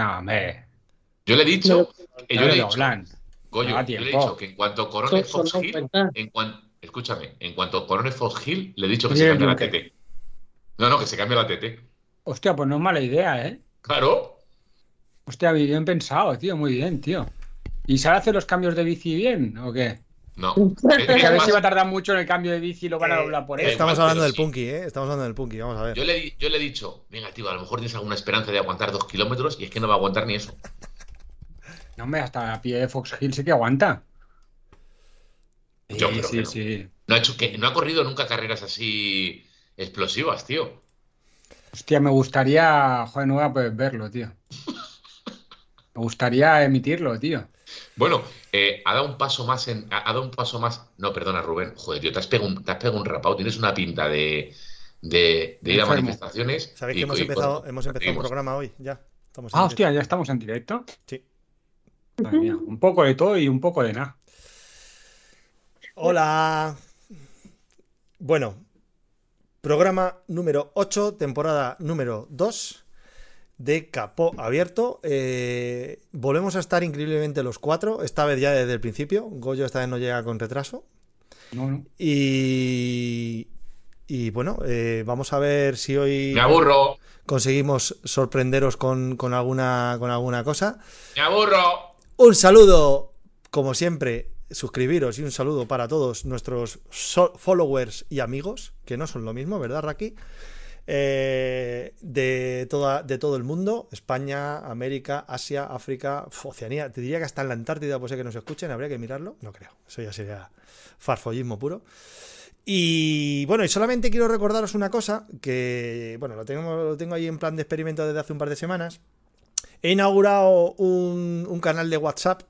No, hombre. Yo le he dicho, eh, yo le he dicho. Goyo, yo le he dicho que en cuanto corone Fox Hill, en cuan- escúchame, en cuanto corone Fox Hill, le he dicho que se cambie la. TT. No, no, que se cambie la TT. Hostia, pues no es mala idea, ¿eh? Claro. Hostia, bien pensado, tío, muy bien, tío. ¿Y sabe hacer los cambios de bici bien o qué? No. Es que a ver más, si va a tardar mucho en el cambio de bici y lo van a Eh, doblar por eh, él. Estamos igual, hablando del sí. Punky, ¿eh? Estamos hablando del Punky, vamos a ver. yo, le, di- yo le he dicho, venga, tío, a lo mejor tienes alguna esperanza de aguantar dos kilómetros y es que no va a aguantar ni eso. No, hombre, hasta a pie de Fox Hill sí que aguanta. Yo Sí, creo sí, que no. sí. No ha, hecho que, no ha corrido nunca carreras así explosivas, tío. Hostia, me gustaría, joder, no voy a poder verlo, tío. Me gustaría emitirlo, tío. Bueno, eh, ha dado un paso más en. Ha, ha dado un paso más. No, perdona, Rubén. Joder, tío, te has pegado un, te has pegado un rapado. Tienes una pinta de, de, de ir a manifestaciones. ¿Sabéis y- que hemos y, empezado, hemos empezado un programa hoy? Ya. Estamos en Ah, hostia, ya estamos en directo. Sí. Madre mía, un poco de todo y un poco de nada. Hola. Bueno, programa número 8, temporada número 2 de Capó Abierto. Eh, volvemos a estar increíblemente los cuatro, esta vez ya desde el principio. Goyo esta vez no llega con retraso. No, no. Y, y bueno, eh, vamos a ver si hoy Me aburro, conseguimos sorprenderos con, con alguna, con alguna cosa. me aburro. Un saludo, como siempre, suscribiros y un saludo para todos nuestros so- followers y amigos, que no son lo mismo, ¿verdad, Raki? Eh, de, toda, de todo el mundo, España, América, Asia, África, Oceanía. Te diría que hasta en la Antártida puede ser que nos escuchen, habría que mirarlo. No creo, eso ya sería farfollismo puro. Y bueno, y solamente quiero recordaros una cosa, que bueno, lo tengo, lo tengo ahí en plan de experimento desde hace un par de semanas. He inaugurado un, canal de WhatsApp,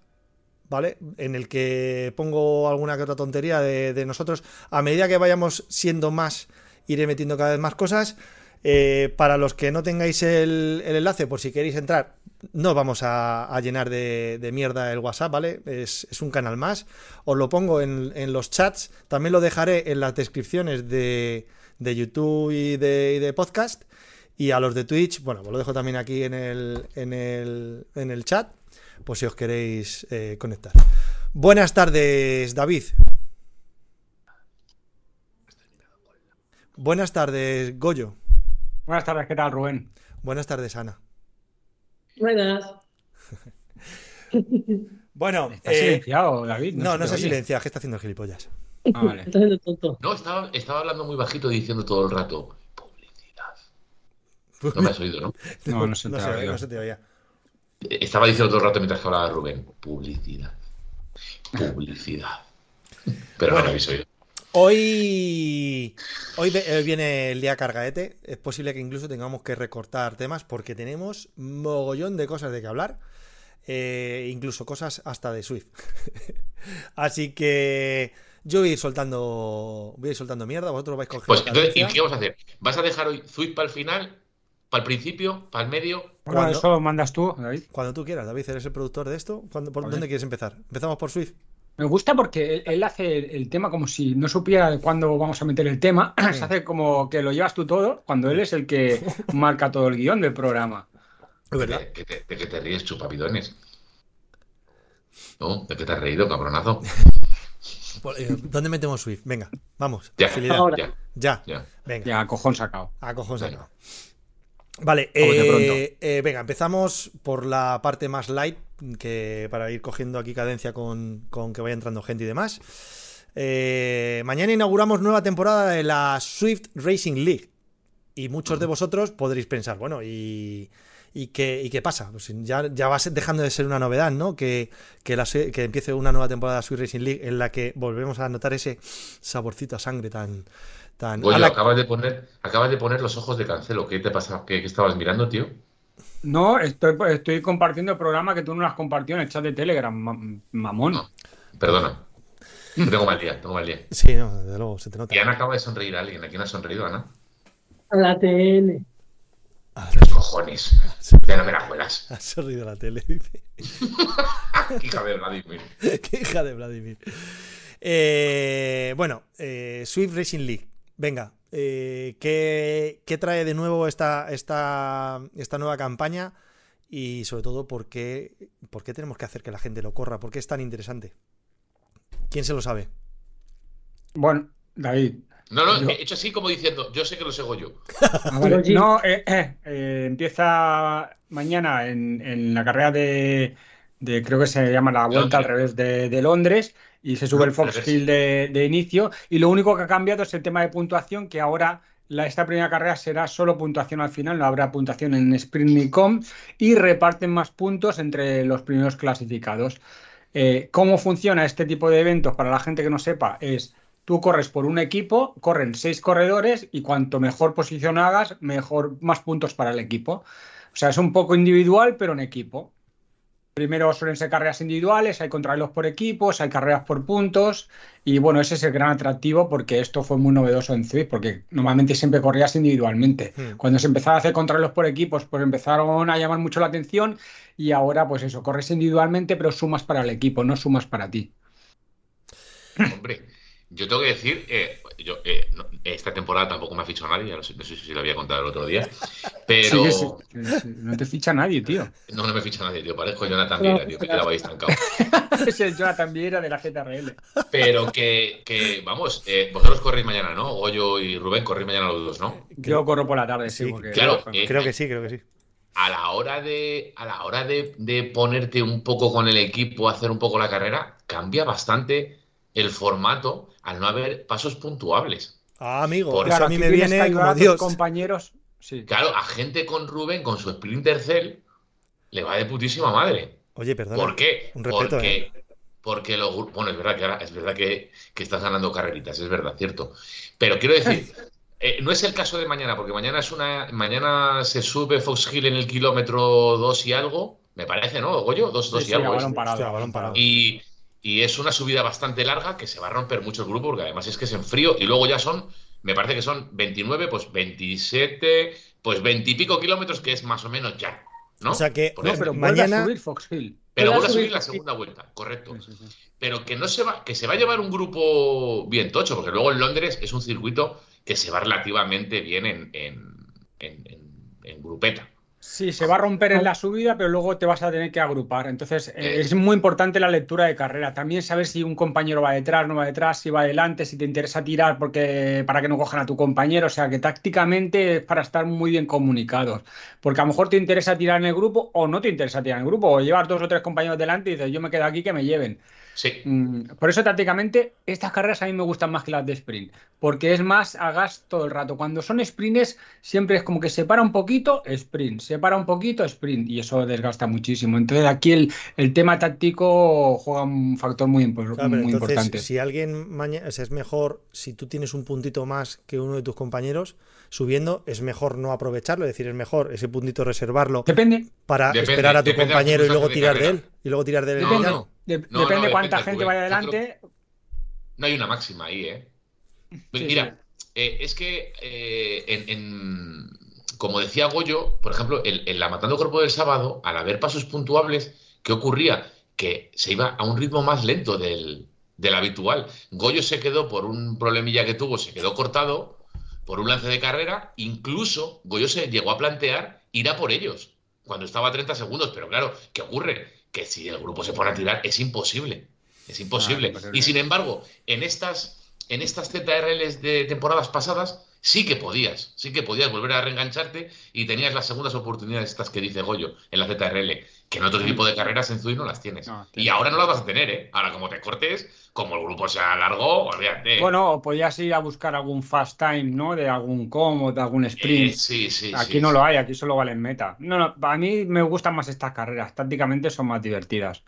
¿vale? En el que pongo alguna que otra tontería de nosotros. A medida que vayamos siendo más, iré metiendo cada vez más cosas. Eh, para los que no tengáis el, enlace, por si queréis entrar, no vamos a, llenar de, mierda el WhatsApp, ¿vale? Es, un canal más. Os lo pongo en, los chats. También lo dejaré en las descripciones de, de YouTube y de, podcast. Y a los de Twitch, bueno, os lo dejo también aquí en el, en el, en el chat, por si os queréis eh, conectar. Buenas tardes, David. Buenas tardes, Goyo. Buenas tardes, ¿qué tal, Rubén? Buenas tardes, Ana. Buenas. Bueno, ¿Estás eh, silenciado, David? no, no se oye. silencia, que está haciendo gilipollas. Ah, vale. Estás haciendo tonto. No, estaba, estaba hablando muy bajito diciendo todo el rato. Publicidad. No me has oído, ¿no? No, no se te no, se, no se te oía. Estaba diciendo todo el rato mientras que hablaba Rubén. Publicidad. Publicidad. Pero no me habéis oído. Hoy, hoy eh, viene el día cargaete. Es posible que incluso tengamos que recortar temas porque tenemos mogollón de cosas de que hablar. eh, incluso cosas hasta de Swift. Así que yo voy a ir soltando, voy a ir soltando mierda. Vosotros vais cogiendo Pues entonces, ¿y cadencia. qué vamos a hacer? ¿Vas a dejar hoy Zwift para el final? ¿Para el principio? ¿Para el medio? Bueno, ¿Cuándo? eso lo mandas tú, David. Cuando tú quieras, David, eres el productor de esto. ¿Cuándo- ¿Por Vale. dónde quieres empezar? ¿Empezamos por Swift? Me gusta porque él, él hace el, tema como si no supiera de cuándo vamos a meter el tema. Se hace como que lo llevas tú todo, cuando él es el que marca todo el guion del programa. Es verdad. ¿De, que te, de que te ríes, chupapidones? ¿No? ¿De qué te has reído, cabronazo? Por- eh, ¿Dónde metemos Swift? Venga, vamos. Ya. Ahora. ya, Ya, ya. venga. Ya, cojón sacado. A cojón Venga. Vale, eh, eh, venga, empezamos por la parte más light, que para ir cogiendo aquí cadencia con, con que vaya entrando gente y demás. Eh, mañana inauguramos nueva temporada de la Swift Racing League. Y muchos de vosotros podréis pensar, bueno, ¿y, y, qué, y qué pasa? Pues ya, ya va dejando de ser una novedad, ¿no? Que, que, la Swi- que empiece una nueva temporada de Swift Racing League en la que volvemos a notar ese saborcito a sangre tan... tan a la- acabas de poner, acabas de poner los ojos de cancelo. ¿Qué te pasa? ¿Qué, qué estabas mirando, tío? No, estoy, estoy compartiendo el programa que tú no lo has compartido en el chat de Telegram, ma- mamón. No. Perdona. Tengo mal día, tengo mal día. Sí, no, desde luego, se te nota. Y Ana acaba de sonreír a alguien. ¿A quién ha sonreído, Ana? A la TN. Los cojones. Ya no me la cuelas. Ha sonrido la tele, dice. Hija de Vladimir. Qué hija de Vladimir. Eh, bueno, eh, Swift Racing League. Venga, eh, ¿qué, qué trae de nuevo esta, esta, esta nueva campaña? y sobre todo por qué, por qué tenemos que hacer que la gente lo corra, por qué es tan interesante. ¿Quién se lo sabe? Bueno, David. No, no, Yo- he hecho así como diciendo, yo sé que lo sé yo. Ah. No, eh, eh, eh, empieza mañana en, en la carrera de, de- creo que se llama la vuelta al revés de, de Londres y se sube el Fox. Hill de, de inicio y lo único que ha cambiado es el tema de puntuación que ahora la, esta primera carrera será solo puntuación al final, no habrá puntuación en sprint ni com y reparten más puntos entre los primeros clasificados. Eh, ¿cómo funciona este tipo de eventos para la gente que no sepa? Es Tú corres por un equipo, corren seis corredores y cuanto mejor posición hagas, mejor, más puntos para el equipo. O sea, es un poco individual, pero en equipo. Primero suelen ser carreras individuales, hay contrarreloj por equipos, hay carreras por puntos y bueno, ese es el gran atractivo porque esto fue muy novedoso en Zwift porque normalmente siempre corrías individualmente. Hmm. Cuando se empezaba a hacer contrarreloj por equipos, pues empezaron a llamar mucho la atención y ahora pues eso, corres individualmente pero sumas para el equipo, no sumas para ti. Hombre, yo tengo que decir, eh, yo, eh, no- esta temporada tampoco me ha fichado nadie, no sé, no sé si lo había contado el otro día, pero Sí, sí, sí, no te ficha nadie, tío. no, no me ficha nadie, tío, parezco Jonathan Viera, tío, que quedaba ahí estancado. es el Jonathan Viera de la ZRL. Pero que, que vamos, eh, vosotros corréis mañana, ¿no? Goyo y Rubén corréis mañana los dos, ¿no? Yo corro por la tarde, sí, Sí, porque claro, eh, Creo que sí, creo que sí. A la hora de, a la hora de, de ponerte un poco con el equipo, hacer un poco la carrera, cambia bastante el formato al no haber pasos puntuables. Ah, amigo, Por- eso a mí me viene como Dios. compañeros. Sí. Claro, a gente con Rubén, con su Splinter Cell, le va de putísima madre. Oye, perdona. ¿Por qué? Un respeto, ¿eh? porque, porque los gru- Bueno, es verdad que ahora es verdad que, que estás ganando carreritas, es verdad, cierto. Pero quiero decir, eh, no es el caso de mañana, porque mañana es una. Mañana se sube Fox Hill en el kilómetro 2 y algo. Me parece, ¿no, Goyo? Dos, dos Sí, y sí, a algo. balón parado, Hostia, balón balón parado. Y, y es una subida bastante larga que se va a romper mucho el grupo, porque además es que es en frío. Y luego ya son, me parece que son 29, pues 27, pues 20 y pico kilómetros, que es más o menos ya. ¿no? O sea que No, pero Mañana- vuelve a subir Fox Hill. Pero Vuelve a subir la segunda vuelta, correcto. Sí, sí, sí. Pero que no se va, que se va a llevar un grupo bien tocho, porque luego en Londres es un circuito que se va relativamente bien en, en, en- en- en grupeta. Sí, se va a romper en la subida, pero luego te vas a tener que agrupar. Entonces, eh, Eh. es muy importante la lectura de carrera. También saber si un compañero va detrás, no va detrás, si va adelante, si te interesa tirar porque para que no cojan a tu compañero. O sea, que tácticamente es para estar muy bien comunicados. Porque a lo mejor te interesa tirar en el grupo o no te interesa tirar en el grupo. O llevar dos o tres compañeros delante y dices, yo me quedo aquí que me lleven. Sí, Mm, Por eso tácticamente estas carreras a mí me gustan más que las de sprint, porque es más a gas todo el rato. Cuando son sprints siempre es como que se para un poquito, sprint, se para un poquito, sprint, y eso desgasta muchísimo. Entonces aquí el, el tema táctico juega un factor muy, impor- Claro, muy entonces, importante. si alguien mañana es mejor, si tú tienes un puntito más que uno de tus compañeros subiendo, es mejor no aprovecharlo, es decir, es mejor ese puntito reservarlo Depende, para Depende, esperar a tu compañero y luego de tirar de él y luego tirar de él en No. De- No, depende no, cuánta depende, gente vaya adelante. no hay una máxima ahí, ¿eh? Sí, Mira, eh, es que eh, en, en- como decía Goyo, por ejemplo, en, en la Matando Cuerpo del sábado, al haber pasos puntuables, ¿qué ocurría? Que se iba a un ritmo más lento del, del habitual. Goyo se quedó por un problemilla que tuvo, se quedó cortado por un lance de carrera. Incluso Goyo se llegó a plantear ir a por ellos cuando estaba a 30 segundos. Pero claro, ¿qué ocurre? Que si el grupo se pone a tirar, es imposible. Es imposible. Ah. Y sin embargo, en estas, en estas ZRLs de temporadas pasadas, sí que podías, sí que podías volver a reengancharte y tenías las segundas oportunidades estas que dice Goyo en la ZRL, que en otro tipo de carreras en Zui no las tienes. No, y ahora no las vas a tener, ¿eh? Ahora como te cortes, como el grupo sea largo, olvídate. Bueno, o podías ir a buscar algún fast time, ¿no? De algún com o de algún Eh, sprint. sí, sí, Aquí sí, no sí. lo hay, aquí solo valen meta. No, no, a mí me gustan más estas carreras, tácticamente son más divertidas.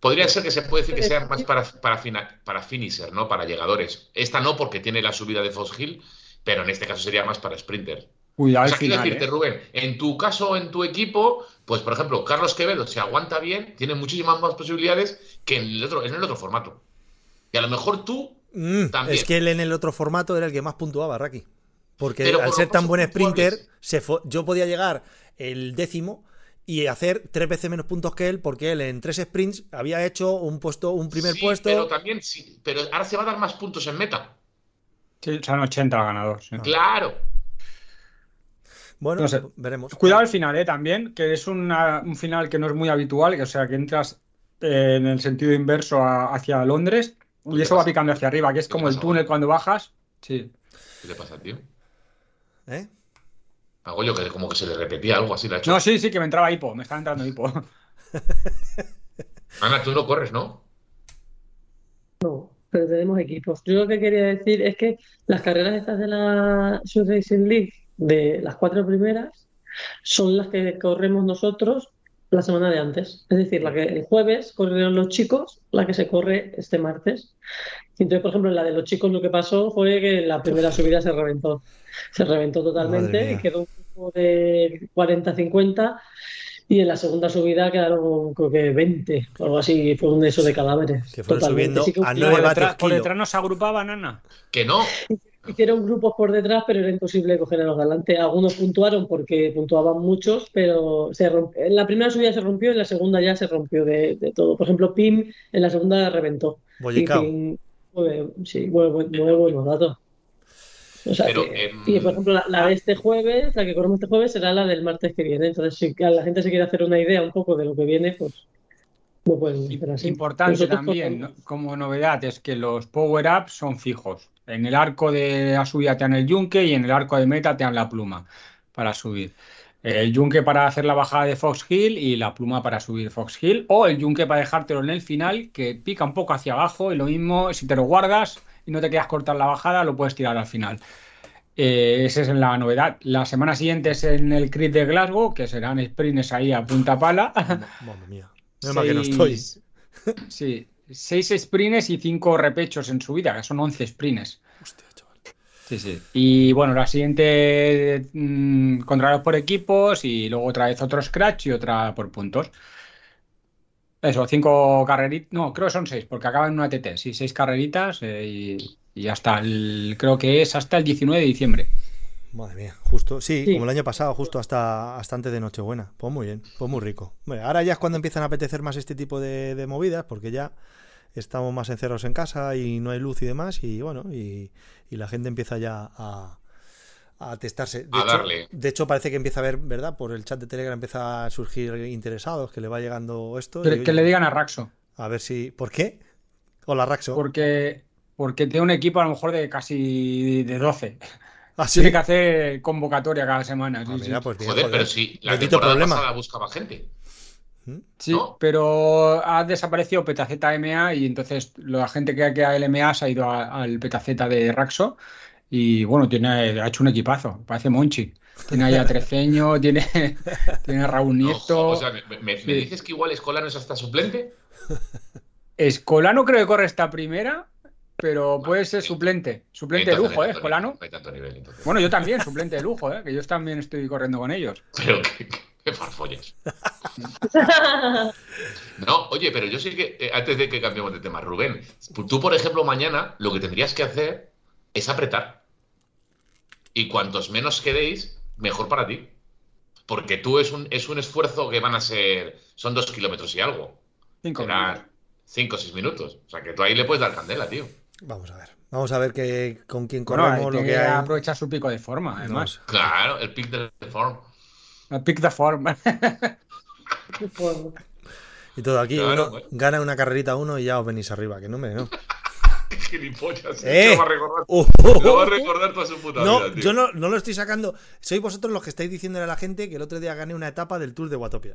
Podría ser que se puede decir que sean más para, para, fina- para finisher, ¿no? Para llegadores. Esta no, porque tiene la subida de Fox Hill, pero en este caso sería más para sprinter. Cuidado O sea, final, decirte, ¿eh? Rubén, en tu caso, en tu equipo, pues por ejemplo, Carlos Quevedo se aguanta bien, tiene muchísimas más posibilidades que en el otro, en el otro formato. Y a lo mejor tú, mm, También. es que él en el otro formato era el que más puntuaba, Raki. Porque Pero al por ser tan buen sprinter, se yo podía llegar el décimo y hacer tres veces menos puntos que él, porque él en tres sprints había hecho un puesto, un primer sí, puesto. pero también sí, pero ahora se va a dar más puntos en meta. Sí, son 80 al ganador. sí. Claro. Bueno, No sé. veremos. Cuidado al final, ¿eh? También, que es una- un final que no es muy habitual, que, o sea, que entras eh, en el sentido inverso a- hacia Londres y ¿Qué eso va picando hacia arriba, que es ¿Qué como el túnel cuando bajas. Sí. ¿Qué le pasa, tío? ¿Eh? A Goyo que como que se le repetía algo así, la hecho. No, sí, sí, que me entraba hipo, me estaba entrando hipo. Ana, tú no corres, ¿no? No, pero tenemos equipos. Yo lo que quería decir es que las carreras estas de la Swiss Racing League, de las cuatro primeras, son las que corremos nosotros la semana de antes. Es decir, la que el jueves corrieron los chicos, la que se corre este martes. Entonces, por ejemplo, en la de los chicos lo que pasó fue que la primera subida se reventó. Se reventó totalmente y quedó un grupo de 40-50 y en la segunda subida quedaron creo que 20 o algo así. Fue un eso de cadáveres. Que fueron Totalmente. subiendo Sí que a Y 9 por, detrás, por detrás nos agrupaban, Ana. Que no. Hicieron grupos por detrás, pero era imposible coger a los de delante. Algunos puntuaron porque puntuaban muchos, pero se romp- en la primera subida se rompió y en la segunda ya se rompió de, de todo. Por ejemplo, Pim en la segunda reventó. Pim, sí, mueve, buen- mueve buenos datos. O sea Pero, que- y por ejemplo, la, la de este jueves, la que corremos este jueves, será la del martes que viene. Entonces, si la gente se quiere hacer una idea un poco de lo que viene, pues no pueden hacer así. Importante Nosotros también, como novedad, es que los power-ups son fijos. En el arco de la subida te dan el yunque y en el arco de meta te dan la pluma para subir. El yunque para hacer la bajada de Fox Hill y la pluma para subir Fox Hill. O el yunque para dejártelo en el final, que pica un poco hacia abajo. Y lo mismo, si te lo guardas y no te quieras cortar la bajada, lo puedes tirar al final. Eh, esa es la novedad. La semana siguiente es en el Crit de Glasgow, que serán sprints ahí a punta pala. Madre mía. Mal que no estoy. Sí, seis sprints y cinco repechos en subida, que son 11 sprints. Hostia, chaval. Sí, sí. Y bueno, la siguiente mm, contrarios por equipos y luego otra vez otro scratch y otra por puntos. Eso, cinco carreritas, no, creo que son seis, porque acaban en una TT, sí, seis carreritas eh, y, y hasta el, creo que es hasta el 19 de diciembre. Madre mía, justo, sí, Sí. como el año pasado, justo hasta, hasta antes de Nochebuena. Pues muy bien, pues muy rico. Bueno, ahora ya es cuando empiezan a apetecer más este tipo de, de movidas, porque ya estamos más encerrados en casa y no hay luz y demás, y bueno, y, y la gente empieza ya a, a testarse. De A hecho, darle. de hecho, parece que empieza a ver, ¿verdad? Por el chat de Telegram empieza a surgir interesados, que le va llegando esto. Que, y, que le digan a Raxo, A ver si. ¿Por qué? Hola, Raxo. porque, porque tiene un equipo a lo mejor de casi de 12. Ah, sí. Tiene que hacer convocatoria cada semana. sí, Ah, sí. mira, pues bien, Joder, joder. pero sí, la Bendito temporada problema. pasada buscaba gente. ¿Mm? Sí, ¿no? pero ha desaparecido PetaZMA y entonces la gente que queda LMA se ha ido a- al PetaZ de Raxo y bueno, tiene, ha hecho un equipazo, parece Monchi. Tiene ahí a Treceño, tiene, tiene a Raúl Nieto. o sea, me, me- me Sí. dices que igual Escolano es hasta suplente? Escolano creo que corre esta primera, pero puede ser sí. suplente. Suplente de lujo, ¿eh, Escolano? no hay tanto nivel, entonces. Bueno, yo también, suplente de lujo, ¿eh? Que yo también estoy corriendo con ellos. Pero qué, qué-. No, oye, pero yo sí que, eh, antes de que cambiemos de tema, Rubén, tú, por ejemplo, mañana lo que tendrías que hacer es apretar. Y cuantos menos quedéis, mejor para ti. Porque tú es un, es un esfuerzo que van a ser, son dos kilómetros y algo. Cinco Serán minutos. cinco o seis minutos. O sea, que tú ahí le puedes dar candela, tío. Vamos a ver. Vamos a ver que, con quién Bueno, corremos, lo tiene que hay. aprovechar su pico de forma, además. Claro, el pick de form. Pick the form. Bueno, Y todo aquí, Claro, uno bueno. gana una carrerita uno y ya os venís arriba, que no me. No, gilipollas. ¡Eh! Lo va a recordar, Uh, lo va a recordar toda su puta No, vida, tío. yo no, no lo estoy sacando. Sois vosotros los que estáis diciéndole a la gente que el otro día gané una etapa del Tour de Guatopia.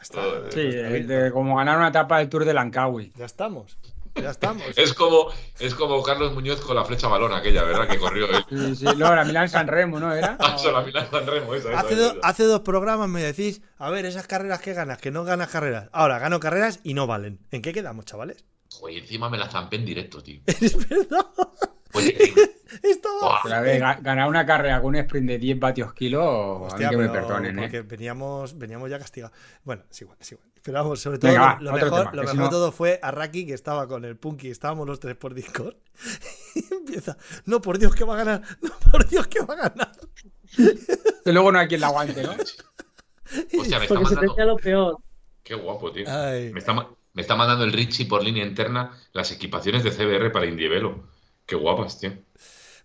Está. Sí, Ya de- de- como ganar una etapa del Tour de Lankawi. Ya estamos. Ya estamos. Es como, es como Carlos Muñoz con la flecha balón aquella, ¿verdad? Que corrió él. Sí, sí, luego la Milán San Remo, ¿no era? Ah, eso, la Milán San Remo, esa, esa, Hace, esa, do- esa. hace dos programas me decís, a ver, esas carreras que ganas, que no ganas carreras. Ahora, gano carreras y no valen. ¿En qué quedamos, chavales? Joder, encima me la zampé en directo, tío. Es verdad. Tío, Estaba. Pero a ver, ga- ganar una carrera con un sprint de 10 vatios kilo, a mí Hostia, que me perdonen, ¿eh? veníamos, veníamos ya castigados. Bueno, es igual, es igual. Pero vamos, sobre todo, Venga, lo, mejor, tema, lo mejor no- de todo fue a Raki, que estaba con el Punky, estábamos los tres por Discord. Y empieza, no, por Dios que va a ganar, no, por Dios que va a ganar. Que luego no hay quien la aguante, ¿no? hostia, me está porque se tenía lo peor. Qué guapo, tío. Ay. Me está, me está mandando el Richie por línea interna las equipaciones de CBR para Indievelo. Qué guapas, tío.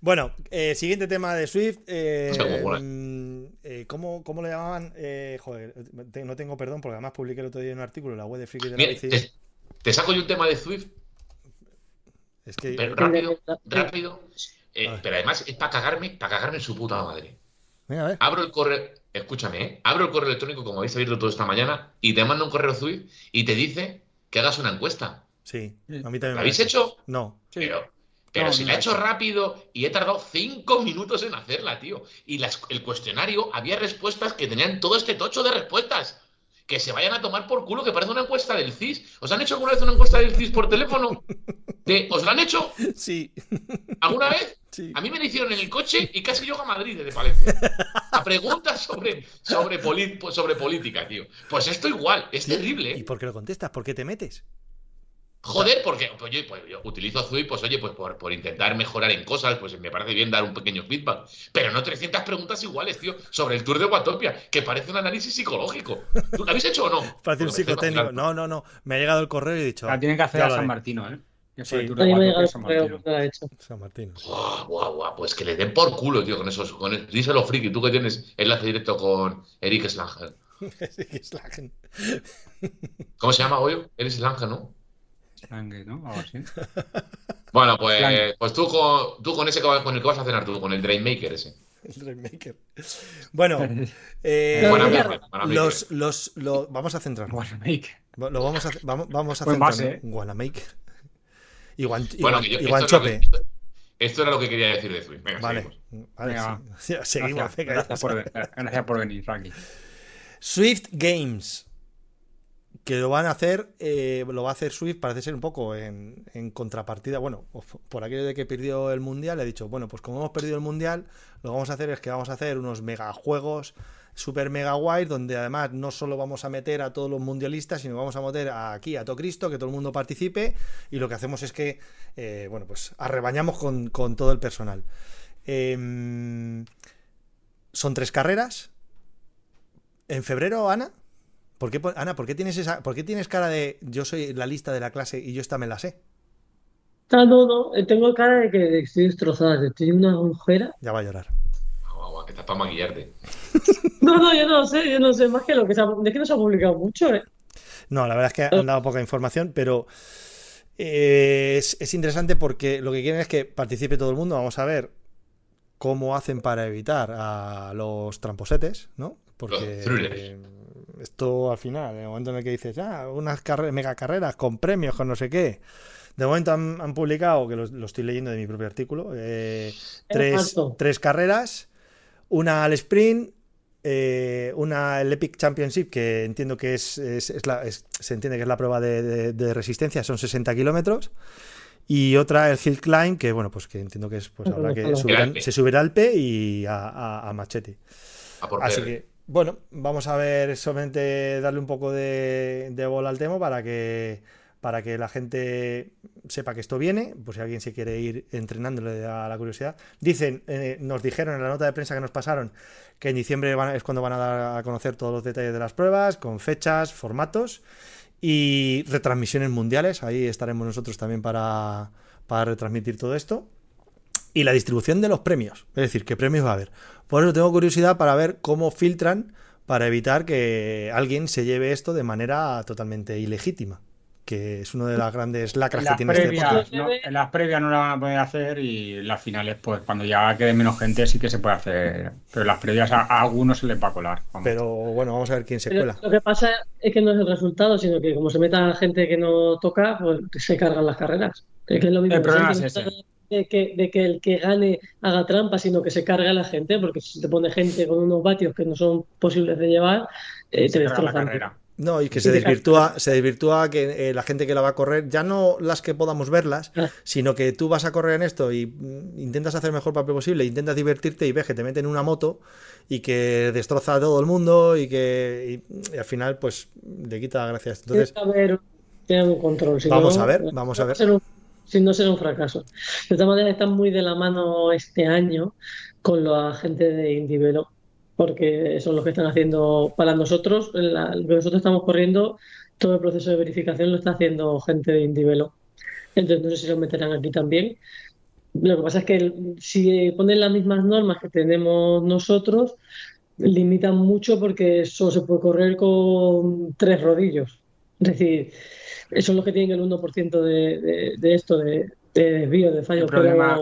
Bueno, eh, siguiente tema de Swift. eh, mm, eh, ¿cómo, ¿cómo le llamaban? Eh, joder, te- no tengo perdón porque además publiqué el otro día un artículo en la web de Friki de Mira, te, te saco yo un tema de Swift, Es que pero rápido, rápido. eh, pero además es para cagarme, para cagarme en su puta madre. Venga, a ver. Abro el correo, escúchame, ¿eh? abro el correo electrónico como habéis abierto todo esta mañana y te manda un correo Swift y te dice que hagas una encuesta. Sí, a mí también ¿Lo me habéis ha hecho? No. Pero, pero No, si no la he hecho. rápido y he tardado cinco minutos en hacerla, tío. Y las- el cuestionario había respuestas que tenían todo este tocho de respuestas. Que se vayan a tomar por culo, que parece una encuesta del CIS. ¿Os han hecho alguna vez una encuesta del CIS por teléfono? De, ¿Os la han hecho Sí, alguna vez? sí. A mí me la hicieron en el coche y casi llego a Madrid desde Palencia. A preguntas sobre, sobre, sobre política, tío. Pues esto igual, es terrible, ¿Y ¿eh? por qué lo contestas? ¿Por qué te metes? Joder, porque pues yo, pues yo utilizo Zui, pues oye, pues por, por intentar mejorar en cosas, pues me parece bien dar un pequeño feedback. Pero no 300 preguntas iguales, tío, sobre el Tour de Watopia, que parece un análisis psicológico. ¿Tú lo habéis hecho o no? Parece un psicotécnico. No, no, no. Me ha llegado el correo y he dicho. La tienen que hacer a San. Martino, ¿eh? Sí. el Tour de San Martino. San Martín. Guau, guau, guau, pues que le den por culo, tío, con esos. Con el- díselo, friki, tú que tienes enlace directo con Eric Slanger. La gente. ¿Cómo se llama, Goyo? Eric Slanger, ¿no? Sangre, ¿no? Algo así. Bueno, pues, pues tú, con, tú con ese con el que vas a cenar tú, con el Dreammaker ese. El Rainmaker. Bueno, eh, los, los, lo- vamos a centrarnos. Lo vamos a, vamos, vamos a centrarnos. base, ¿eh? Guanamaker. Y, Guan, y, Bueno, Guan- que yo, y esto, era lo Guanchope. que, esto, esto era lo que quería decir de Zui. Venga, Vale. seguimos. vale Venga, sí. Ya, Seguimos. Gracias, venga, gracias ya por, gracias por venir, Raki. Swift Games. Que lo van a hacer, eh, lo va a hacer Swift, parece ser un poco en, contrapartida. Bueno, por aquello de que perdió el mundial, he dicho, bueno, pues como hemos perdido el mundial, lo que vamos a hacer es que vamos a hacer unos megajuegos super mega guays, donde además no solo vamos a meter a todos los mundialistas, sino vamos a meter aquí a todo Cristo, que todo el mundo participe, y lo que hacemos es que, eh, bueno, pues arrebañamos con, con todo el personal. Em, son tres carreras. En febrero, Ana. ¿Por qué, Ana, ¿por qué tienes esa, por qué tienes cara de yo soy la lista de la clase y yo esta me la sé? No, no, eh, tengo cara de que estoy destrozada, que estoy en una agujera. Ya va a llorar. Guau, que estás para maquillarte. No, no, yo no sé, yo no sé más que lo que se ha, es que no se ha publicado mucho, ¿eh? No, la verdad es que han dado poca información, pero eh, es, es interesante porque lo que quieren es que participe todo el mundo. Vamos a ver cómo hacen para evitar a los tramposetes, ¿no? Porque Los thrillers. eh, esto al final, en el momento en el que dices, ah, unas carre- mega carreras con premios, con no sé qué. De momento han, han publicado, que lo, lo estoy leyendo de mi propio artículo, eh, tres, tres carreras, una al sprint, eh, una el Epic Championship, que entiendo que es, es- es la- es- se entiende que es la prueba de, de- de resistencia, son 60 kilómetros. Y otra, el Hill Climb, que bueno, pues que entiendo que es, pues habrá que se subirá al P y a, a- a Machete. A por Así PR. que, bueno, vamos a ver, solamente darle un poco de, bola al tema para que, para que la gente sepa que esto viene, por si alguien se quiere ir entrenándole a la curiosidad. Dicen, eh, nos dijeron en la nota de prensa que nos pasaron que en diciembre van es cuando van a dar a conocer todos los detalles de las pruebas, con fechas, formatos y retransmisiones mundiales. Ahí estaremos nosotros también para, para retransmitir todo esto. Y la distribución de los premios. Es decir, qué premios va a haber. Por eso tengo curiosidad para ver cómo filtran para evitar que alguien se lleve esto de manera totalmente ilegítima. Que es una de las grandes lacras que las, tiene este previas, deporte. ¿no? en las previas no la van a poder hacer y las finales, pues cuando ya quede menos gente sí que se puede hacer. Pero en las previas a, a algunos se les va a colar. vamos. Pero bueno, vamos a ver quién se Pero cuela. lo que pasa es que no es el resultado, sino que como se meta gente que no toca, pues se cargan las carreras. Es que es lo mismo. El problema es ese. De que, de que el que gane haga trampa, sino que se carga a la gente, porque si te pone gente con unos vatios que no son posibles de llevar, eh, te la destrozan. carrera. No, y que se desvirtúa, se desvirtúa que eh, la gente que la va a correr, ya no las que podamos verlas, Ah. sino que tú vas a correr en esto y mm, intentas hacer el mejor papel posible, intentas divertirte y ves que te meten en una moto y que destroza a todo el mundo y que y- y al final pues le quita gracias. Entonces, Tiene que haber, tiene que haber un control. si Vamos no, a ver, vamos a ver. Si no será un fracaso. De todas maneras, están muy de la mano este año con la gente de Indivelo, porque son los que están haciendo para nosotros, lo que nosotros estamos corriendo, todo el proceso de verificación lo está haciendo gente de Indivelo. Entonces, no sé si lo meterán aquí también. Lo que pasa es que si ponen las mismas normas que tenemos nosotros, limitan mucho porque solo se puede correr con tres rodillos. Es decir, eso es lo que tienen el 1% de, de, de esto, de, de desvío, de fallo. El problema,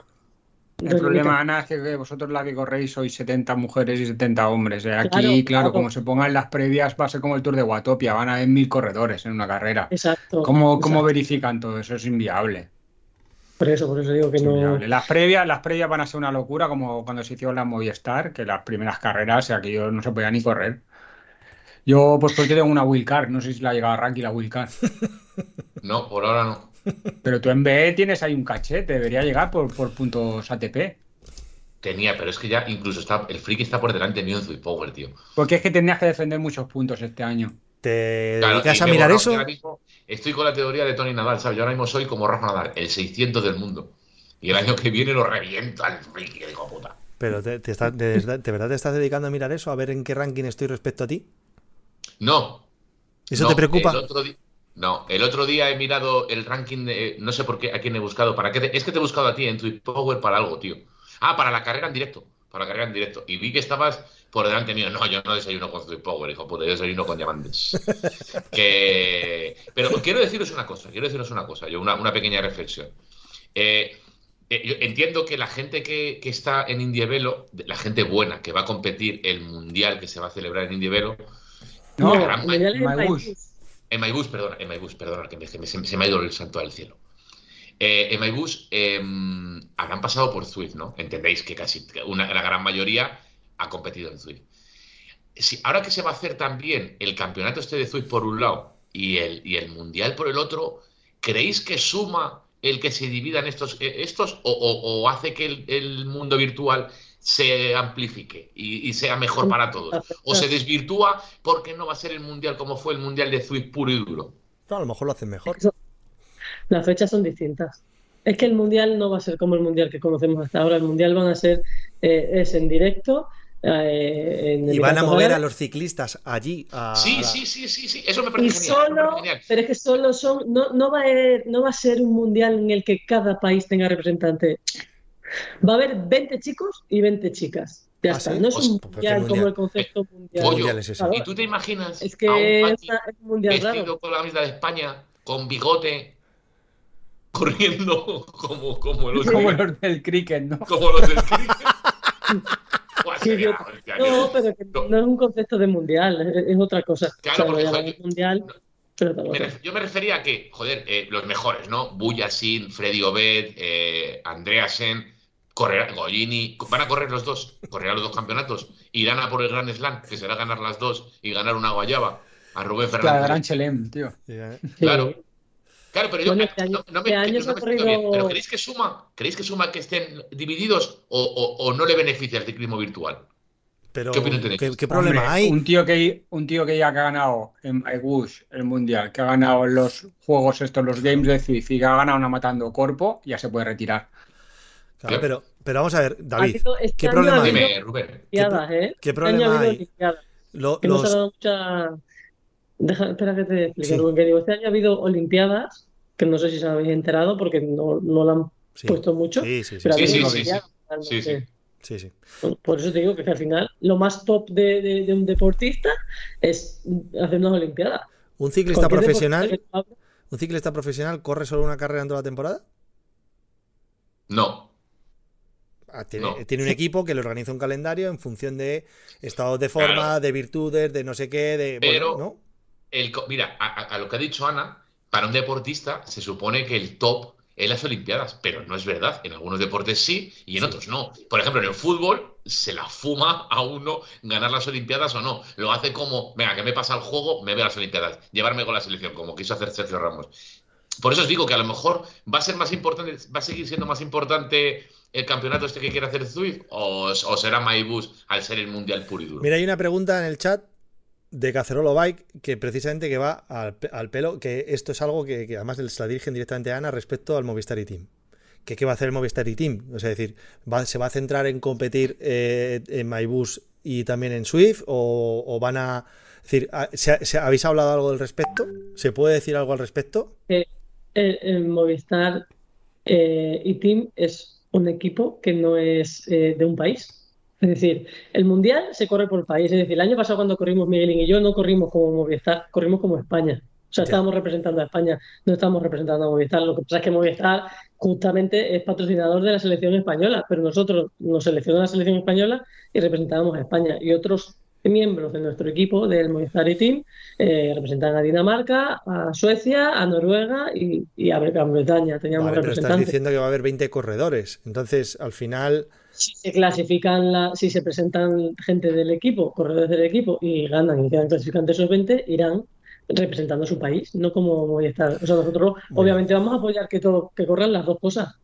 pero el no problema, limita. Ana, es que vosotros la que corréis sois 70 mujeres y 70 hombres. ¿eh? Aquí, Claro, claro, claro. como se pongan las previas, va a ser como el Tour de Watopia, van a haber mil corredores en una carrera. Exacto. ¿Cómo, cómo exacto. verifican todo eso? Es inviable. Por eso, por eso digo que Es no. inviable. Las previas, las previas van a ser una locura, como cuando se hicieron las Movistar, que las primeras carreras, aquello no se podía ni correr. Yo, pues porque tengo una wildcard, no sé si la ha llegado a Ranky la wildcard. No, por ahora no. Pero tú en BE tienes ahí un caché, te debería llegar por, por puntos ATP. Tenía, pero es que ya incluso está, el friki está por delante mío en Sweet Power, tío. Porque es que tendrías que defender muchos puntos este año. ¿Te Claro, dedicas a mirar eso? mismo estoy con la teoría de Tony Nadal, ¿sabes? Yo ahora mismo soy como Rafa Nadal, el 600 del mundo. Y el año que viene lo reviento al friki, digo puta. Pero te, de, verdad- ¿de verdad te estás dedicando a mirar eso? A ver en qué ranking estoy respecto a ti. No. ¿Eso no, te preocupa? el otro di- No, el otro día he mirado el ranking de. No sé por qué, a quién he buscado. ¿Para qué te- Es que te he buscado a ti en Sweet Power para algo, tío. Ah, para la carrera en directo. Para la carrera en directo. Y vi que estabas por delante mío. No, yo no desayuno con Sweet Power, hijo puta. Yo desayuno con diamantes. que... Pero quiero deciros una cosa. Quiero deciros una cosa. Yo, una, una pequeña reflexión. Eh, eh, yo entiendo que la gente que, que está en Indievelo, la gente buena que va a competir el mundial que se va a celebrar en Indievelo, No, No, gran el mundial es en Maibus. Maibus. en Maibus, perdona, en Maibus, perdona, que me- que se, me ha ido el santo al cielo. Eh, en Maibus eh, habrán pasado por Zwift, ¿no? Entendéis que casi una, la gran mayoría ha competido en Zwift. Si, ahora que se va a hacer también el campeonato este de Zwift por un lado y el, y el mundial por el otro, ¿creéis que suma el que se dividan estos, eh, estos o, o- o hace que el, el mundo virtual se amplifique y, y sea mejor para todos? ¿O se desvirtúa porque no va a ser el mundial como fue el mundial de Zwift puro y duro? No, a lo mejor lo hacen mejor. Las fechas son distintas. Es que el mundial no va a ser como el mundial que conocemos hasta ahora. El mundial van a ser eh, es en directo. eh, en Y van a mover a los ciclistas allí. A, Sí, a la- sí, sí, sí, sí, eso me Y parece genial. me solo, parece genial. pero es que solo son, no, no va a haber- no va a ser un mundial en el que cada país tenga representante. Va a haber 20 chicos y 20 chicas. Ya ¿Ah, está. sí? No es Pues, un pues, ¿qué mundial como mundial? el concepto ¿Qué mundial. Pollo, mundial es ese? ¿Y tú te imaginas Es que a un es, una- es un mundial vestido raro. con la camiseta de España, con bigote, corriendo como, como los, Como los del cricket, ¿no? como los del cricket? Sí, yo- No, pero que No. no es un concepto de mundial, es, es otra cosa. Claro, O sea, porque, yo- mundial, pero otra me ref- yo me refería a que, joder, eh, los mejores, ¿no? Buyasin, Freddy Obed, eh, Andreasen, correrá, Gollini, van a correr los dos, correrán los dos campeonatos, irán a por el Grand Slam, que será ganar las dos y ganar una guayaba a Rubén Fernández. gran Chelem, tío. Sí. Claro. Claro, pero yo Bueno, eh, este año- no, no me, este año no se ha me explico bien. corrido- ¿Pero creéis que suma? ¿Creéis que suma que estén divididos o, o- o no le beneficia el ciclismo virtual? Pero, ¿Qué opinión tenéis? ¿qué, qué problema Hombre, hay? Un tío que un tío que ya ha ganado en MyWush el mundial, que ha ganado los juegos estos, los games de CIF y que ha ganado una matando corpo, ya se puede retirar. Claro, pero, pero vamos a ver, David, este ¿qué problema Dime, Rubén. Olimpiadas, ¿eh? qué Este problema hay? Olimpiadas. Lo- Que no se ha dado mucha. Deja, espera que te explique, Sí. Rubén, que digo, este año ha habido Olimpiadas, que no sé si se habéis enterado porque no, no la han sí, puesto mucho, sí, sí, sí, pero ha Sí, habido sí, sí, Olimpiadas, sí, realmente. sí. sí, sí. Por eso te digo que, al final lo más top de, de- de un deportista es hacer unas Olimpiadas. ¿Un ciclista profesional, un ciclista profesional corre solo una carrera en toda la temporada? No. Ah, tiene, No. tiene un equipo que le organiza un calendario en función de estados de forma, Claro. de virtudes, de no sé qué, de Pero- bueno, ¿no? El, mira, a, a- a lo que ha dicho Ana, para un deportista se supone que el top es las Olimpiadas, pero no es verdad. En algunos deportes sí y en otros no. Por ejemplo, en el fútbol se la fuma a uno ganar las Olimpiadas o no. Lo hace como, venga, que me pasa el juego, me veo las Olimpiadas, llevarme con la selección, como quiso hacer Sergio Ramos. Por eso os digo que a lo mejor va a ser más importante, va a seguir siendo más importante el campeonato este que quiere hacer Zwift o, o será Maibus al ser el mundial puro y duro. Mira, hay una pregunta en el chat de Cacerolo Bike que precisamente que va al, pe- al pelo, que esto es algo que, que además se la dirigen directamente a Ana respecto al Movistar y Team. ¿Que ¿Qué va a hacer el Movistar y Team? O sea, es decir, ¿va- ¿se va a centrar en competir eh, en MyBus y también en Swift? ¿O, o van a... Es decir, ¿se, se- ¿habéis hablado algo al respecto? ¿Se puede decir algo al respecto? el, el Movistar eh, y Team es un equipo que no es eh, de un país. Es decir, el mundial se corre por país. Es decir, el año pasado cuando corrimos Miguelín y yo no corrimos como Movistar, corrimos como España. O sea, estábamos representando a España, no estábamos representando a Movistar. Lo que pasa es que Movistar justamente es patrocinador de la selección española, pero nosotros nos seleccionó la selección española y representábamos a España. Y otros miembros de nuestro equipo del Movistar y Team eh, representan a Dinamarca, a Suecia, a Noruega y, y a Gran Bretaña. Teníamos Vale, pero estás diciendo que va a haber 20 corredores. Entonces, al final, si se clasifican, la, si se presentan gente del equipo, corredores del equipo, y ganan y quedan clasificantes esos 20, irán representando a su país, no como Movistar. O sea, nosotros obviamente vamos a apoyar que, todo, que corran las dos cosas,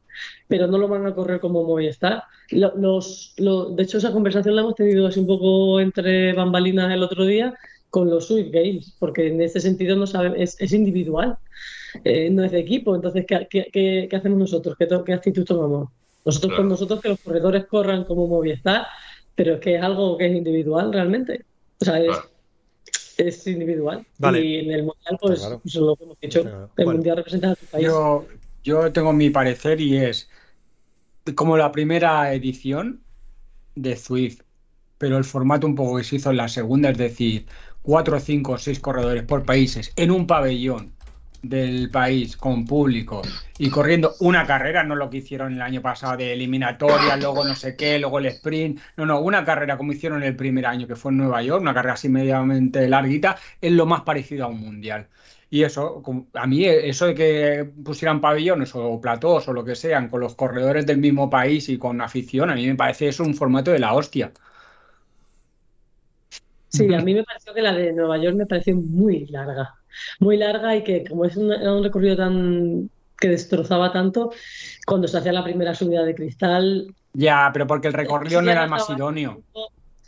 pero no lo van a correr como Movistar. Lo- Los, lo- de hecho, esa conversación la hemos tenido así un poco entre bambalinas el otro día con los Swift Games, porque en ese sentido no sabe, es, es individual, eh, no es de equipo. Entonces, ¿qué, qué- qué- qué hacemos nosotros? ¿Qué, qué actitud tomamos? Nosotros Claro. con nosotros que los corredores corran como Movistar, pero es que es algo que es individual realmente. O sea, es, Claro. es individual. Vale. Y en el mundial, pues, claro. pues es lo que hemos dicho. El Bueno. mundial representa a tu país. Yo, yo tengo mi parecer y es como la primera edición de Zwift, pero el formato un poco que se hizo en la segunda, es decir, cuatro, cinco, seis corredores por países en un pabellón del país con público y corriendo una carrera, no lo que hicieron el año pasado de eliminatoria, luego no sé qué, luego el sprint, no, no, una carrera como hicieron el primer año que fue en Nueva York, una carrera así medianamente larguita, es lo más parecido a un mundial. Y eso, a mí, eso de que pusieran pabellones o platós o lo que sean con los corredores del mismo país y con afición, a mí me parece eso un formato de la hostia. Sí, a mí me pareció que la de Nueva York me pareció muy larga. Muy larga y que como es un, era un recorrido tan que destrozaba tanto, cuando se hacía la primera subida de cristal, Ya, pero porque el recorrido si no era el más idóneo.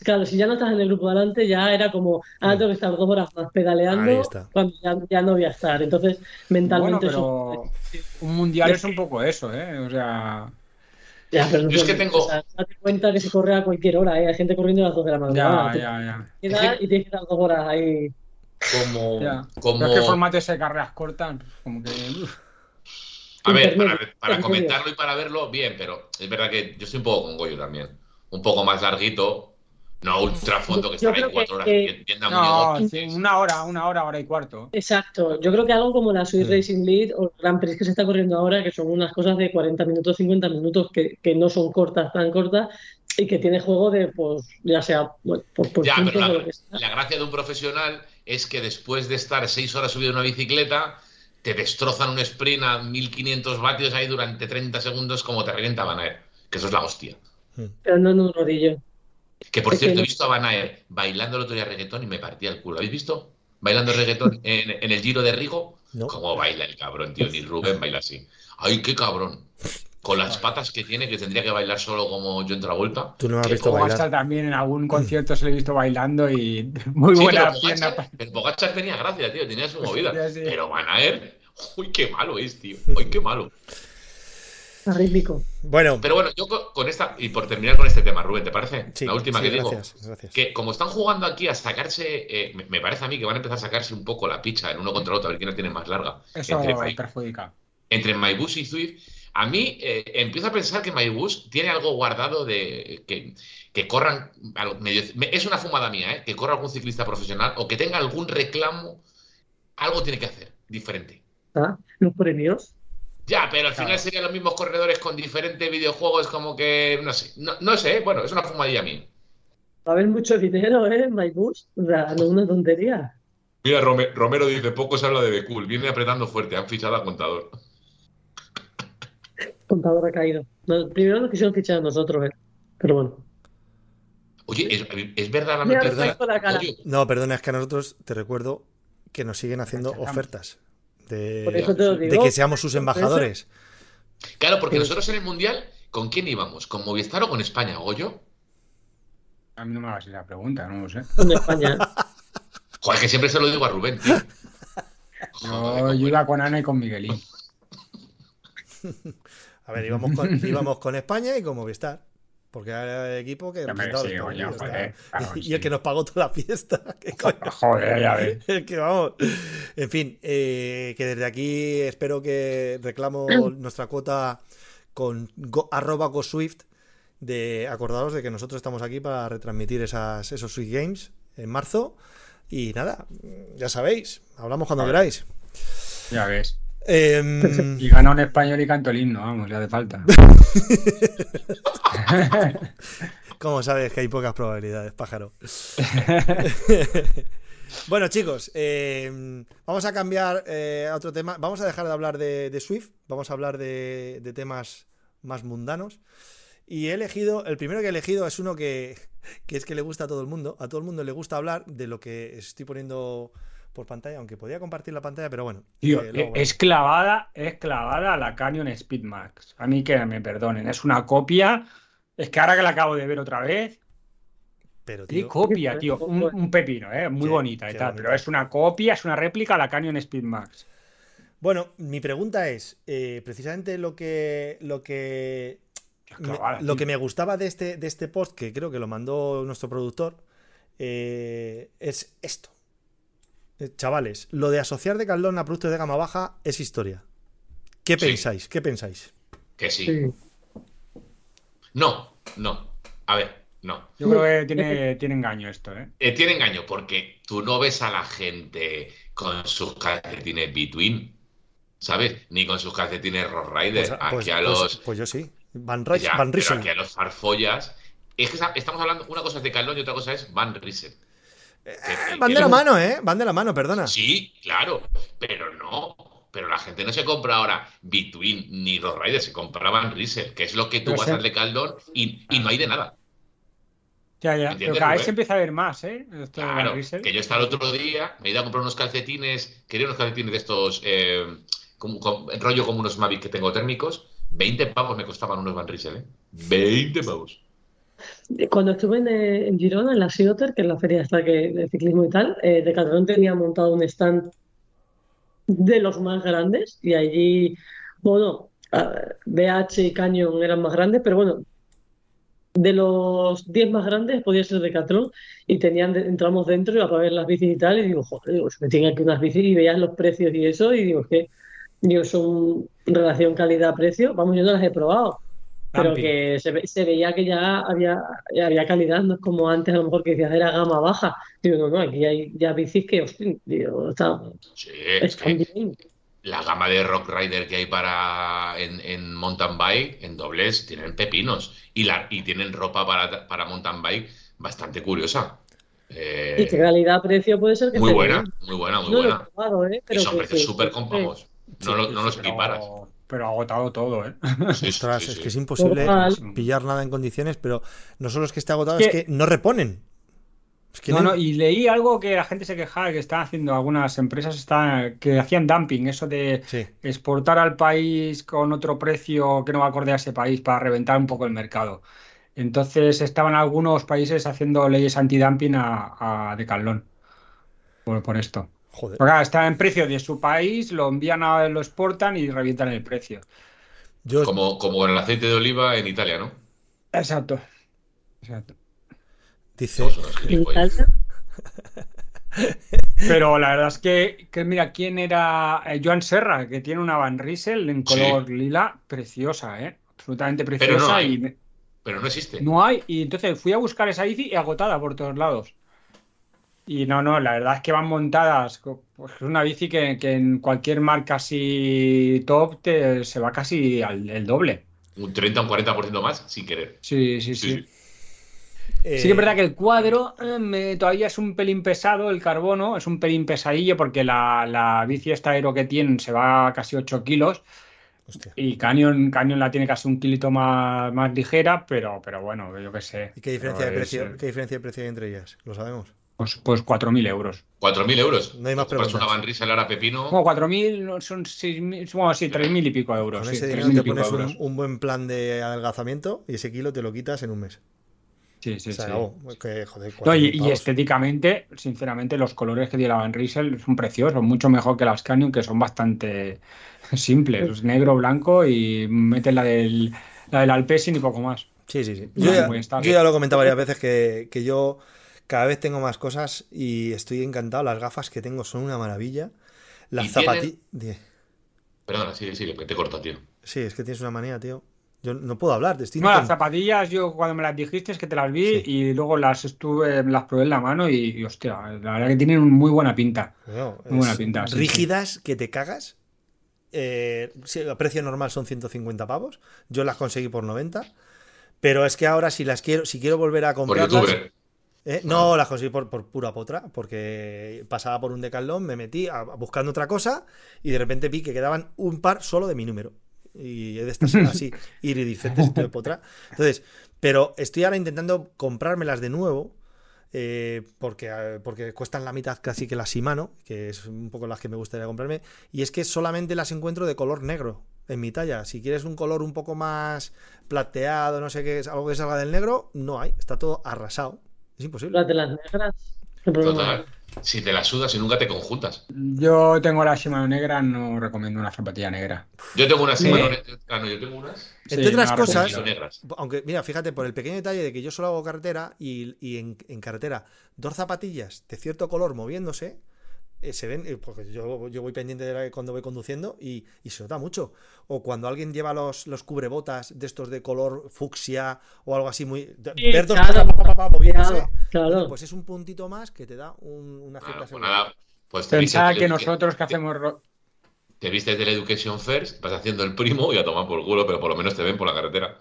Claro, si ya no estás en el grupo de adelante, ya era como, ah, tengo que estar dos horas más Ahí pedaleando cuando ya, ya no voy a estar. Entonces, Bueno, mentalmente pero eso. un mundial es un poco eso, ¿eh? O sea, Ya, pero no Yo es que tengo- o sea, date cuenta que se corre a cualquier hora, ¿eh? Hay gente corriendo a las 2 de la madrugada. ya, ya, ya. y tienes que estar dos horas ahí. Como, ya. como... Pero es que el formato ese de carreras cortas, como que. A ver, para, comentarlo y para verlo, bien, pero es verdad que yo estoy un poco con Goyo también. Un poco más larguito, no ultra fondo que ahí creo cuatro que- horas que- muy sí, una hora, una hora, hora y cuarto. Exacto, yo creo que algo como la Swiss Mm. Racing League o el Grand Prix que se está corriendo ahora, que son unas cosas de 40 minutos, 50 minutos, que, que no son cortas, tan cortas, y que tiene juego de, pues, ya sea bueno, por, por Ya, pero la, o lo que sea. la gracia de un profesional es que después de estar seis horas subido en una bicicleta, te destrozan un sprint a 1500 vatios ahí durante 30 segundos como te revienta Van Aert, que eso es la hostia. Pero no en un rodillo. Que por Es que cierto, he visto a Van bailando el otro día reggaetón y me partía el culo. ¿Habéis visto? Bailando reggaetón en, en el Giro de Rigo. No. ¿Cómo baila el cabrón, tío? Ni Rubén baila así. ¡Ay, qué cabrón! Con las patas que tiene, que tendría que bailar solo como yo en Travolta. Tú no me has visto Pogachar bailar. también en algún concierto se le he visto bailando y muy Sí, buena pero pierna. Pogacar, pero Pogacar tenía gracia, tío, tenía su movida. sí. Pero Van uy, qué malo es, tío. Uy, qué malo. Arrítmico. Bueno, Pero bueno, yo con, esta, y por terminar con este tema, Rubén, ¿te parece? sí, La última sí, que digo. gracias, gracias. Que como están jugando aquí a sacarse, eh, me, parece a mí que van a empezar a sacarse un poco la picha en uno contra el otro, a ver quién la tiene más larga. Eso Entre, My- perjudica. entre y Zwift. A mí eh, empiezo a pensar que MyBus tiene algo guardado de que, que corran, medio- es una fumada mía, ¿eh? que corra algún ciclista profesional o que tenga algún reclamo, algo tiene que hacer diferente. ¿ah? Los premios. Ya, pero al final Claro. serían los mismos corredores con diferentes videojuegos, como que, no sé, no, no sé, bueno, es una fumadilla mía. Va a haber mucho dinero, ¿eh? En MyBus. O sea, no es una tontería. Mira, Romero dice, poco se habla de Becul, viene apretando fuerte, han fichado a contador. Contador ha caído. No, primero nos quisieron fichar a nosotros, ¿eh? Pero bueno. Oye, ¿es, es verdad la Mira, noticia? me con la cara. Oye, No, perdona, es que a nosotros te recuerdo que nos siguen haciendo ofertas de, que seamos sus embajadores. Claro, porque nosotros en el Mundial, ¿con quién íbamos? ¿Con Movistar o con España, Goyo? A mí no me hagas esa pregunta, no lo sé. Con España. Joder, que siempre se lo digo a Rubén, tío. Joder, Yo, iba con Ana y con Miguelín. A ver, íbamos con, íbamos con España y con Movistar. Porque era el equipo que Hombre, sí, coño, joder, claro Y el que nos pagó toda la fiesta. Joder, ya ves. El que vamos. En fin, eh, que desde aquí espero que reclamo nuestra cuota con go- arroba GoSwift de acordaros de que nosotros estamos aquí para retransmitir esas, esos Sweet Games en marzo. Y nada, ya sabéis, hablamos cuando queráis. Ya ves. Em, Y gana un español y canto el himno, vamos, le hace falta. ¿Cómo sabes que hay pocas probabilidades, pájaro? bueno, chicos, eh, vamos a cambiar eh, a otro tema. Vamos a dejar de hablar de, de Swift, vamos a hablar de, de temas más mundanos. Y he elegido, el primero que he elegido es uno que, que es que le gusta a todo el mundo. A todo el mundo le gusta hablar de lo que estoy poniendo por pantalla, aunque podía compartir la pantalla, pero bueno. Tío, eh, luego- es clavada, es clavada a la Canyon Speedmax. A mí que me perdonen, es una copia. Es que ahora que la acabo de ver otra vez, pero, qué tío, copia, tío. Un, un pepino, ¿eh? Muy Qué- bonita y qué tal. bonita. Pero es una copia, es una réplica a la Canyon Speedmax. Bueno, mi pregunta es, eh, precisamente lo que, lo que Me- clavada, lo que me gustaba de este, de este post, que creo que lo mandó nuestro productor, eh, es esto. Eh, chavales, lo de asociar de Caldón a productos de gama baja es historia. ¿Qué Sí. pensáis? ¿Qué pensáis? Que sí. Sí. No, no. A ver, no. Yo creo que tiene, tiene engaño esto, ¿eh? Eh, tiene engaño porque tú no ves a la gente con sus calcetines Between, ¿sabes? Ni con sus calcetines Rock Rider. Pues, aquí pues- a pues- los. pues yo sí. Van, Ries- ya, Van pero Riesen. aquí a los farfollas. Es que estamos hablando, una cosa es de Caldón y otra cosa es Van Riesen. Eh, que- van que de la no- mano, ¿eh? Van de la mano, perdona. Sí, claro, pero no. Pero la gente no se compra ahora Between ni Rock Rider, se compra Van Riesen, que es lo que tú Pero vas al de Caldón y, y no hay de nada. Ya, ya. ¿Entiendes, Pero cada vez se empieza a ver más, ¿eh? Esto Van Claro, que yo estaba el otro día, me he ido a comprar unos calcetines, quería unos calcetines de estos, eh, como, como- rollo como unos Mavic que tengo térmicos, 20 pavos me costaban unos Van Riesel, ¿eh? 20 pavos. Cuando estuve en, eh, en Girona, en la Sioter, que es la feria esta que, de ciclismo y tal, eh, Decathlon tenía montado un stand de los más grandes y allí, bueno, BH y Canyon eran más grandes, pero bueno, de los 10 más grandes podía ser Decathlon y tenían, entramos dentro y para ver las bicis y tal y digo, joder, digo, se metían aquí unas bicis y veías los precios y eso y digo, que digo, son relación calidad-precio, vamos, yo no las he probado. Pero que se, ve- se veía que ya había, ya había calidad, no es como antes a lo mejor que decías era gama baja. Digo, no, no, aquí hay ya bicis que, hostia, digo, está, Sí, es están que bien. la gama de Rock Rider que hay para en, en mountain bike, en dobles, tienen pepinos y, la, y tienen ropa para, para mountain bike bastante curiosa. Eh, Y que calidad-precio puede ser que muy buena, bien. muy buena, muy No buena. ¿eh? Y son precios súper cómodos. No, no los equiparas. Pero, agotado todo, ¿eh? Sí, Ostras, sí, es que es imposible Total. pillar nada en condiciones, pero no solo es que esté agotado, ¿Qué? es que no reponen. Es que No, no- no, y leí algo que la gente se quejaba que están haciendo algunas empresas están, que hacían dumping, eso de Sí. exportar al país con otro precio que no va acorde a ese país para reventar un poco el mercado. Entonces estaban algunos países haciendo leyes antidumping a, a Decathlon por, por esto. Joder. Porque está en precio de su país, lo envían a, lo exportan y revientan el precio. Yo, Como, como el aceite de oliva en Italia, ¿no? Exacto. Exacto. dice, En. Italia, Pero la verdad es que, que mira, ¿quién era? Eh, Joan Serra, que tiene una Van Riesel en Sí. color lila, preciosa, ¿eh? Absolutamente Pero preciosa. no hay. y me- Pero no existe. no hay. Y entonces fui a buscar esa bici y agotada por todos lados. Y no, no, la verdad es que van montadas. Pues es una bici que, que en cualquier marca así top te- se va casi al el doble. Un 30 o un 40% más sin querer. Sí, sí, Sí, sí. sí. eh, Sí que es verdad que el cuadro eh, me- todavía es un pelín pesado, el carbono es un pelín pesadillo porque la, la bici esta aero que tienen se va a casi 8 kilos hostia. y Canyon, Canyon la tiene casi un kilito más, más ligera, pero, pero bueno, yo qué sé. ¿Y qué diferencia de es, precio? eh, ¿Qué diferencia de precio hay entre ellas? Lo sabemos. Pues, pues 4.000 euros. 4.000 euros. No hay más Compras preguntas. una Van Riesel ahora pepino. Como 4.000 no, son 6.000, bueno, sí, 3.000 y pico euros. Con ese 3.000 dinero y te pico pones un, euros. un buen plan de adelgazamiento y ese kilo te lo quitas en un mes. Sí, sí, sí. acabó. Que, joder, No, y, 4.000 y pavos. estéticamente, sinceramente, los colores que tiene la Van Riesel son preciosos, mucho mejor que las Canyon, que son bastante simples. Es negro, blanco y meten la del, la del Alpecin y poco más. Sí, sí, sí. No, Yo ya, yo ya lo he comentado varias veces que, que yo cada vez tengo más cosas y estoy encantado. Las gafas que tengo son una maravilla. Las tienen- zapatillas. Perdona, sí, sí, que te corto, tío. Sí, es que tienes una manía, tío. Yo no puedo hablar. Estoy No, las zapatillas, yo cuando me las dijiste es que te las vi Sí. y luego las estuve, las probé en la mano y, y, hostia, la verdad que tienen muy buena pinta. Muy buena pinta, sí, rígidas que te cagas. Eh, a precio normal son 150 pavos. Yo las conseguí por 90. Pero es que ahora si las quiero, si quiero volver a Por comprarlas. youtuber. ¿Eh? No, las conseguí por, por pura potra, porque pasaba por un decalón, me metí a- buscando otra cosa y de repente vi que quedaban un par solo de mi número. Y de estas así, iridiscentes de potra. Entonces, pero estoy ahora intentando comprármelas de nuevo. eh, porque, eh, porque cuestan la mitad casi que las Shimano, que es un poco las que me gustaría comprarme, y es que solamente las encuentro de color negro en mi talla. Si quieres un color un poco más plateado, no sé qué, es algo que salga del negro, no hay, está todo arrasado. Es imposible. Las de las negras. ¿qué problema Total. Si te la sudas y nunca te conjuntas. Yo tengo la Shimano negra, no recomiendo una zapatilla negra. Yo tengo unas. Sí. bueno, ah, no, yo tengo unas. Entre Sí, otras no cosas. Aunque, mira, fíjate, por el pequeño detalle de que yo solo hago carretera y, y en, en carretera dos zapatillas de cierto color moviéndose, eh, se ven, eh, porque yo, yo voy pendiente de la- cuando voy conduciendo y, y se nota mucho. O cuando alguien lleva los, los cubrebotas de estos de color fucsia o algo así muy... Sí, ver dos claro. pa, pa, pa, pa, moviéndose, Claro, claro. pues es un puntito más que te da un- una cierta pues seguridad. pues Pensaba que nosotros que hacemos... te vistes del Education First, vas haciendo el primo y a tomar por culo, pero por lo menos te ven por la carretera.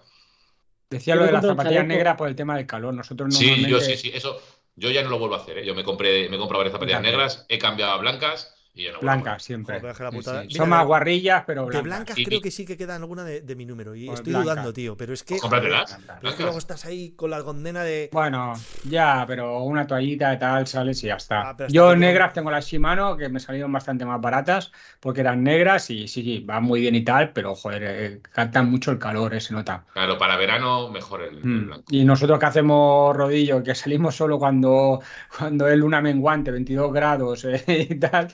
Decía lo de las zapatillas negras por el tema del calor. Nosotros Sí, yo sí, sí, eso. Yo ya no lo vuelvo a hacer, ¿eh? Yo me compré, me he comprado varias zapatillas negras, he cambiado a blancas y Blancas siempre. Joder, la Sí, putada. sí. Mira, Son más de- guarrillas, pero De blancas. blancas Y- creo y- que sí que queda alguna de, de mi número y Pues estoy blanca. dudando, tío, pero es que... Pues cómpratelas. Blancas. Es que blancas. luego estás ahí con la condena de... Bueno, ya, pero una toallita y tal sales y ya está. Ah, Yo negras tengo las Shimano, que me salieron bastante más baratas, porque eran negras y sí, sí, van muy bien y tal, pero joder, eh, captan mucho el calor, eh, se nota. Claro, para verano mejor el, el Mm. blanco. Y nosotros que hacemos rodillo, que salimos solo cuando, cuando es luna menguante, 22 grados eh, y tal,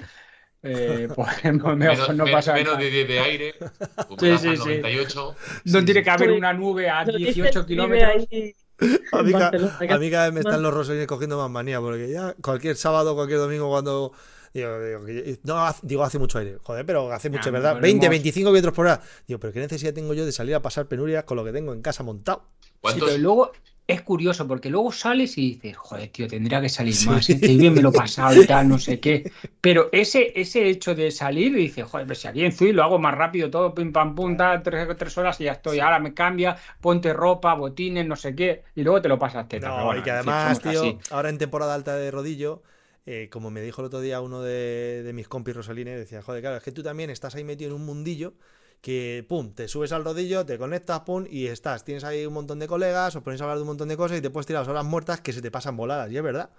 eh, pues mejor Menos, no pasa menos nada. de 10 de aire, Sí, sí, sí. 98. No Sí, tiene sí. que haber una nube a Pero dice, 18 vive kilómetros. ahí A mí, en ca- Barcelona, que a mí cada vez me están los rosolines cogiendo más manía, porque ya cualquier sábado, cualquier domingo, cuando. Digo, no, digo, hace mucho aire. Joder, pero hace mucho, Ya, ¿verdad? nos 20, ponemos- 25 kilómetros por hora. Digo, pero ¿qué necesidad tengo yo de salir a pasar penurias con lo que tengo en casa montado? Sí, pero luego es curioso porque luego sales y dices, joder, tío, tendría que salir más, ¿eh? que bien me lo he pasado y tal, no sé qué. Pero ese, ese hecho de salir y dices, joder, pues si aquí en Zui lo hago más rápido, todo pim pam pum, tal, tres, tres horas y ya estoy. Ahora me cambia, ponte ropa, botines, no sé qué, y luego te lo pasas teta. No, Pero bueno, y que además, tío, así. ahora en temporada alta de rodillo, eh, como me dijo el otro día uno de, de mis compis rosalines, decía, joder, claro, es que tú también estás ahí metido en un mundillo que, pum, te subes al rodillo, te conectas, pum, y estás. Tienes ahí un montón de colegas, os ponéis a hablar de un montón de cosas y te puedes tirar las horas muertas que se te pasan voladas, y es verdad.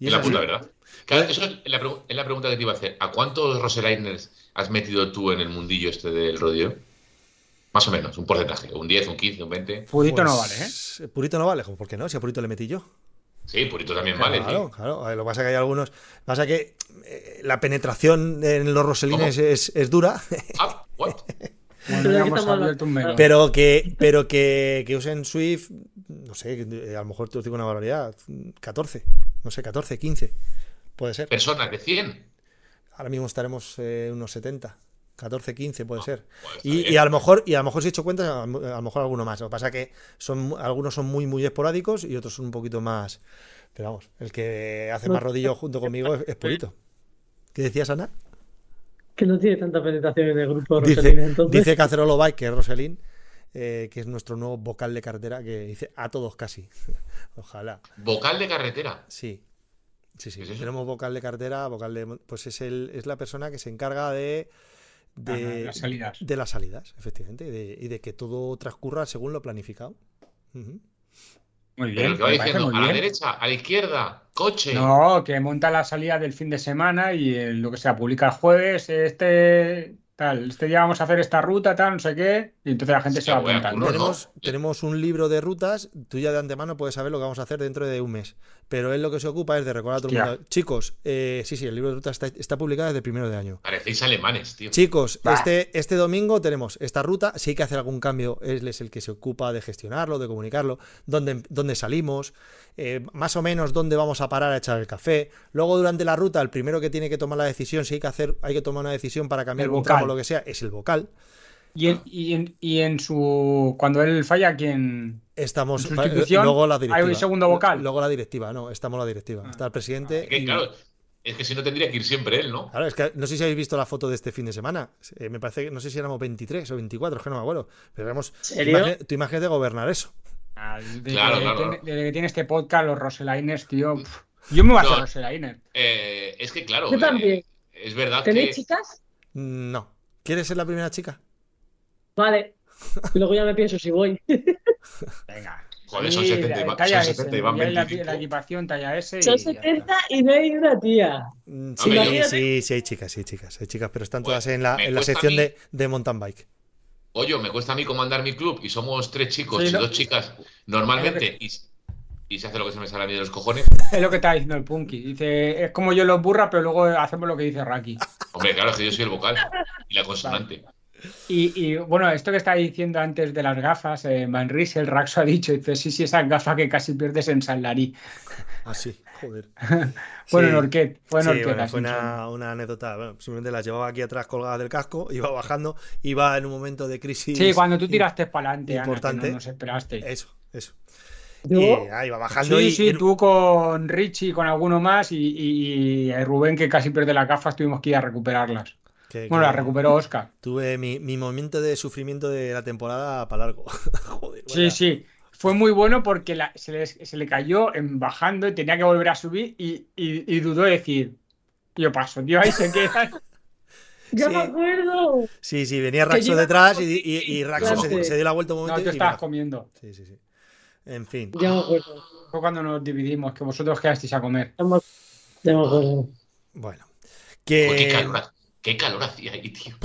Y Es la puta verdad. Claro, eso es la, pregu- es la pregunta que te iba a hacer. ¿A cuántos Roseliners has metido tú en el mundillo este del rodeo? Más o menos, un porcentaje. Un 10, un 15, un 20. Purito no vale, ¿eh? Pues, Purito no vale, ¿por qué no? Si a Purito le metí yo. Sí, purito también vale. Claro, sí. claro. Ver, Lo que pasa es que hay algunos. Pasa que eh, la penetración en los roselines es, es dura, Ah, what? Bueno, Pero que, pero que, que usen Swift, no sé, eh, a lo mejor te digo una barbaridad, 14, no sé, 14, 15, puede ser. Personas de 100. Ahora mismo estaremos eh, unos 70, 14, 15 puede ser. Bueno, está Y, a lo mejor, y a lo mejor si he hecho cuentas, a, lo mejor alguno más. Lo que pasa es que son, algunos son muy, muy esporádicos y otros son un poquito más. Pero vamos, el que hace más rodillo junto conmigo es, es Purito. ¿Qué decías, Ana? Que no tiene tanta penetración en el grupo de Dice, Rosalina, entonces. dice Cacerolo Bike, que es Roselín, eh, que es nuestro nuevo vocal de cartera, que dice a todos casi. Ojalá. Vocal de carretera. Sí. Sí, sí. Tenemos vocal de cartera, vocal de. Pues es, el, es la persona que se encarga de. De, las salidas. de las salidas, efectivamente, y de, y de que todo transcurra según lo planificado. Muy bien, el que va me parece diciendo muy a la derecha, a la izquierda, coche. No, que monta la salida del fin de semana y eh, lo que sea, publica el jueves, este tal, este día vamos a hacer esta ruta, tal, no sé qué, y entonces la gente Sí, se va apuntando. tenemos, tenemos un libro de rutas, tú ya de antemano puedes saber lo que vamos a hacer dentro de un mes. Pero él lo que se ocupa es de recordar a todo el mundo. Chicos, eh, sí, sí, el libro de rutas está, está publicado desde el primero de año. Parecéis alemanes, tío. Chicos, Bah. este, este domingo tenemos esta ruta. Si hay que hacer algún cambio, él es el que se ocupa de gestionarlo, de comunicarlo, dónde, dónde salimos, eh, más o menos dónde vamos a parar a echar el café. Luego, durante la ruta, el primero que tiene que tomar la decisión, si hay que hacer, hay que tomar una decisión para cambiar El un vocal. tramo o lo que sea, es el vocal. Y en, y en, y en su. Cuando él falla, ¿quién.? Estamos. ¿En sustitución? Luego la directiva. ¿Hay un segundo vocal? Luego la directiva, no, estamos la directiva. Ah. Está el presidente. Es que, y- claro, es que si no tendría que ir siempre él, ¿no? Claro, es que no sé si habéis visto la foto de este fin de semana. Eh, me parece que no sé si éramos 23 o 24, es que no me acuerdo. Pero éramos. ¿Serio? imagi- tú imagínate gobernar eso. Ah, Desde, Claro, que claro, desde que tiene este podcast, los Roselainers, tío. Yo me voy a hacer No. Eh, es que, claro, Yo eh, también. es verdad ¿Tenéis que. chicas? No. ¿Quieres ser la primera chica? Vale. Luego ya me pienso si voy. Venga. Joder, son Sí, 70 y va- talla son S, 70 y van ya en la, 25. la equipación talla S. y Son ya está. 70 y no hay una tía. Mm, Sí, Sí, sí, sí, hay chicas, sí, hay chicas. Hay chicas, pero están todas en la, en la sección de, de mountain bike. Oye, me cuesta a mí comandar mi club y somos tres chicos Sí, y dos chicas normalmente y, y se hace lo que se me sale a mí de los cojones. Es lo que está diciendo el Punky. Dice, es como yo los burra, pero luego hacemos lo que dice Raki. Hombre, claro, es que yo soy el vocal y la consonante. Y, y, bueno, esto que estaba diciendo antes de las gafas, eh, Van Riesel, Raxo ha dicho, dice, sí, sí, esas gafas que casi pierdes en San Larí. Ah, sí, joder. Bueno, Sí. en Orquet, fue en Sí, Orquet. bueno, fue una, una anécdota. Bueno, simplemente las llevaba aquí atrás colgadas del casco, iba bajando, iba en un momento de crisis. Sí, cuando tú tiraste para adelante, importante. no nos esperaste. Eso, eso. Y ah, iba bajando Sí, y, sí, tú con Richie y con alguno más y, y- y Rubén que casi pierde las gafas tuvimos que ir a recuperarlas. Que- Bueno, que las recuperó Oscar. Tuve mi, mi momento de sufrimiento de la temporada para largo. Joder, Sí, sí. Fue muy bueno porque la- se, le, se le cayó en bajando y tenía que volver a subir y, y- y dudó de decir, yo paso, tío, ahí se queda. ya Sí. me acuerdo. Sí, sí, venía Que Raxo yo iba detrás y, y- y Raxo se, dio la vuelta un No, momento tú y estabas comiendo. Sí, sí, sí. En fin. Ya me acuerdo. Fue cuando nos dividimos, que vosotros quedasteis a comer. Ya me, acuerdo. Bueno. Joder, qué, Que... qué calor hacía ahí, tío.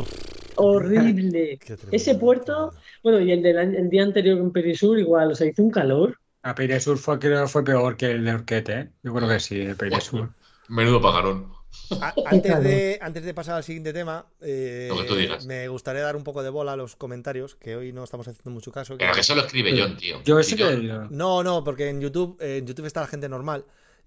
Horrible. Ese puerto, bueno, y el del año- el día anterior en Perisur, igual, o sea, hizo un calor. A Sur fue, creo que fue peor que el de Orquete, ¿eh? Yo creo que sí, el Sur. Menudo pagarón. Antes, de, antes de pasar al siguiente tema, eh, Lo que tú digas. me gustaría dar un poco de bola a los comentarios, que hoy no estamos haciendo mucho caso. que- Pero que eso lo escribe John, tío. Yo John- que... No, no, porque en YouTube, eh, en YouTube está la gente normal.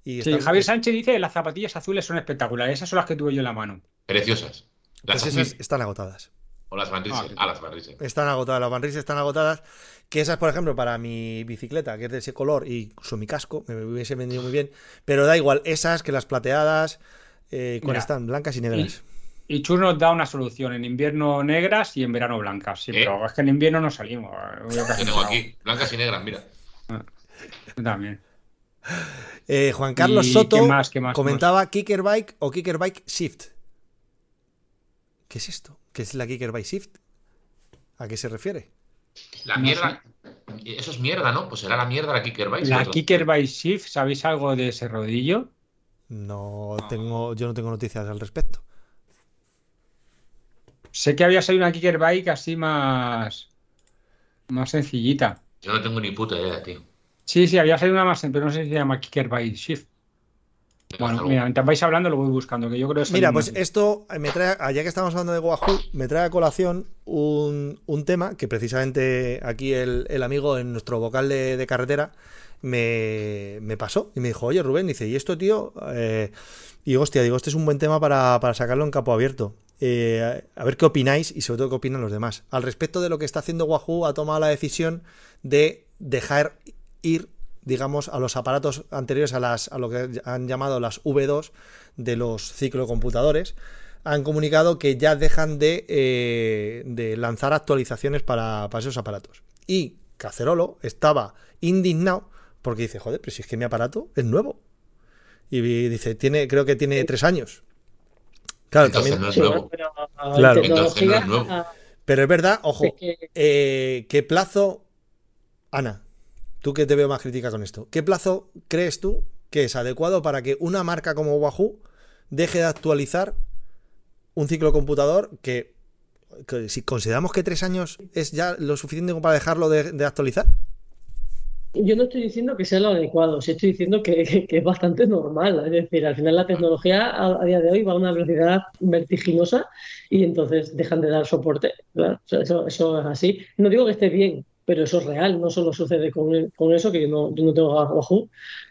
Y Sí, Javier Sánchez dice las zapatillas azules son espectaculares. Esas son las que tuve yo en la mano. Preciosas. Las pues esas están agotadas. o las Van Riesel. Ah, Ah, las Van Riesel. Están agotadas, las Van están agotadas. Que esas, por ejemplo, para mi bicicleta, que es de ese color, y incluso mi casco, me hubiese vendido muy bien. Pero da igual, esas que las plateadas, eh, ¿cuáles Mira, están? Blancas y negras. Y Chus nos da una solución. En invierno negras y en verano blancas. Sí, ¿Eh? pero es que en invierno no salimos. Yo Yo tengo aquí, blancas y negras, mira. también. Eh, Juan Carlos ¿Y Soto qué más, qué más, qué comentaba Kicker Bike o Kicker Bike Shift. ¿Qué es esto? ¿Qué es la Kicker Bike Shift? ¿A qué se refiere? La No mierda. Eso es mierda, ¿no? Pues será la mierda la Kicker Bike. La. Kicker by Shift, ¿sabéis algo de ese rodillo? No tengo, yo no tengo noticias al respecto. Sé que había salido una Kicker Bike así más. más sencillita. Yo no tengo ni puta idea, tío. Sí, sí, había salido una más, pero no sé si se llama Kicker by Shift. Bueno, mira, mientras vais hablando lo voy buscando, que yo creo que es Mira, pues esto me trae, ya que estamos hablando de Wahoo, me trae a colación un, un tema que precisamente aquí el, el amigo en nuestro vocal de, de carretera me, me pasó y me dijo, oye Rubén, dice, ¿y esto, tío? Eh, y hostia, digo, este es un buen tema para, para sacarlo en capo abierto. Eh, a ver qué opináis y sobre todo qué opinan los demás. Al respecto de lo que está haciendo Wahoo, ha tomado la decisión de dejar ir digamos, a los aparatos anteriores a, las, a lo que han llamado las V2 de los ciclocomputadores, han comunicado que ya dejan de, eh, de lanzar actualizaciones para, para esos aparatos. Y Cacerolo estaba indignado porque dice, joder, pero si es que mi aparato es nuevo. Y dice, tiene, creo que tiene tres años. Claro, Entonces también. no es Sí, nuevo. pero Claro. Entonces no es nuevo. Pero es verdad, ojo, eh, ¿qué plazo, Ana, tú que te veo más crítica con esto, qué plazo crees tú que es adecuado para que una marca como Wahoo deje de actualizar un ciclocomputador que, que si consideramos que tres años es ya lo suficiente para dejarlo de, actualizar? Yo no estoy diciendo que sea lo adecuado, sí estoy diciendo que, es bastante normal. Es decir, al final la tecnología a, día de hoy va a una velocidad vertiginosa y entonces dejan de dar soporte. Eso es así. No digo que esté bien, pero eso es real. No solo sucede con, con eso, que yo no, yo no tengo Wahoo,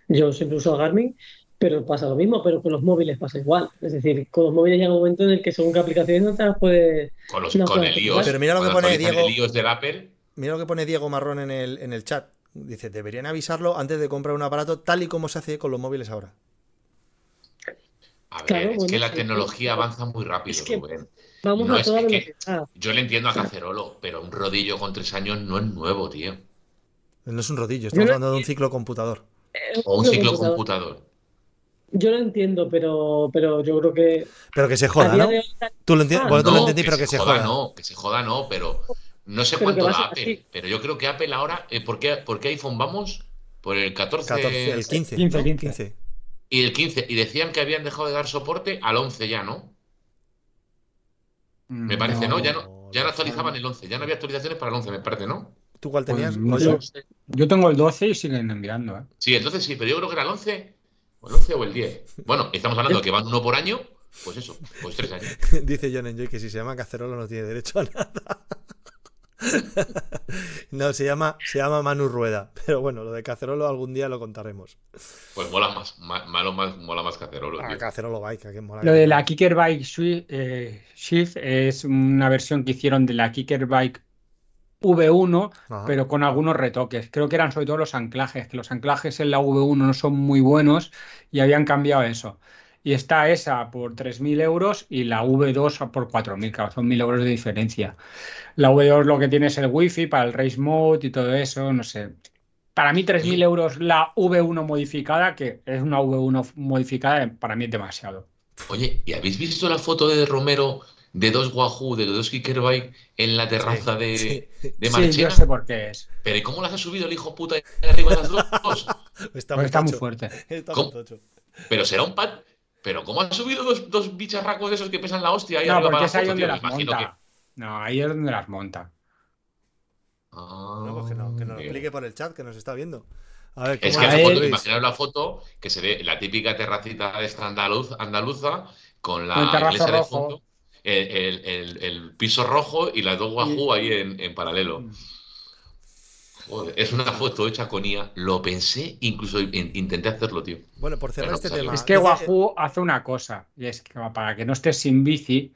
yo siempre uso Garmin Pero pasa lo mismo, pero con los móviles pasa igual. Es decir, con los móviles llega un momento en el que según qué aplicaciones no te las puedes. Con, los, no con puedes el iOS. Pero mira lo que pone Diego. el iOS del Apple. Mira lo que pone Diego Marrón en el, en el chat. Dice, deberían avisarlo antes de comprar un aparato tal y como se hace con los móviles ahora. A ver, Claro, es bueno, que la tecnología avanza muy rápido, es que- Rubén. Vamos No, a toda que- velocidad. Yo le entiendo a Cacerolo, pero un rodillo con tres años no es nuevo, tío. No es un rodillo, estamos hablando de un ciclo computador. O un ciclo computador. Yo lo entiendo, pero, pero yo creo que Pero que se joda, ¿no? hoy Tú lo entiendes, Ah, bueno, tú lo entendí, pero que se joda. no, que se joda no, pero no sé Pero cuánto da Apple, así. pero yo creo que Apple ahora, eh, ¿por, qué, por qué iPhone vamos? Por el 14, 14, el 15. 15, ¿no? 15. y el 15, y decían que habían dejado de dar soporte al 11 ya, ¿no? Me parece, ¿no? Ya no, ya no actualizaban el 11, ya no había actualizaciones para el 11, me parece, ¿no? ¿Tú cuál tenías? Pues sé. Yo tengo el 12 y siguen enviando, ¿eh? Sí, entonces sí, pero yo creo que era el 11, o el 11 o el 10. Bueno, estamos hablando de que van uno por año, pues eso, pues tres años. Dice John Enjoy que si se llama cacerola no tiene derecho a nada. no, se llama, se llama Manu Rueda. Pero bueno, lo de cacerolo algún día lo contaremos. Pues mola más, ma- malo más, mola más Cacerolo, Ah, tío. cacerolo bike, que mola. Lo de la Kicker Bike eh, Shift es una versión que hicieron de la Kicker Bike V1, Ajá. pero con algunos retoques. Creo que eran sobre todo los anclajes, que los anclajes en la V1 no son muy buenos y habían cambiado eso. Y está esa por 3.000 euros y la V2 por 4.000, claro, son 1.000 euros de diferencia. La V2 lo que tiene es el Wi-Fi para el Race Mode y todo eso, no sé. Para mí 3.000 euros la V1 modificada, que es una V1 modificada, para mí es demasiado. Oye, ¿y habéis visto la foto de Romero de dos Wahoo, de dos Kickerbike en la terraza de, Sí. de Sí, yo Marchena? sé por qué es. Pero ¿y cómo las ha subido el hijo puta de arriba de las dos? Está, Porque está muy fuerte. Está muy tocho. Pero será un pad. Pero ¿cómo han subido dos, dos bicharracos de esos que pesan la hostia ahí No, porque es la ahí foto, donde las que. monta. No, ahí es donde las monta. Ah, No, pues que, no, que nos lo amigo. explique por el chat que nos está viendo. A ver, Es ¿cómo que A hace ver. foto, imaginaos la foto que se ve la típica terracita esta andaluz, andaluza con la iglesia de fondo, el, el- el- el piso rojo y las dos Wahoo ahí en, en paralelo. Joder, es una foto hecha con IA. Lo pensé, incluso in- intenté hacerlo, tío. Bueno, por cerrar Pero este tema. Es que Wahoo hace una cosa, y es que para que no estés sin bici,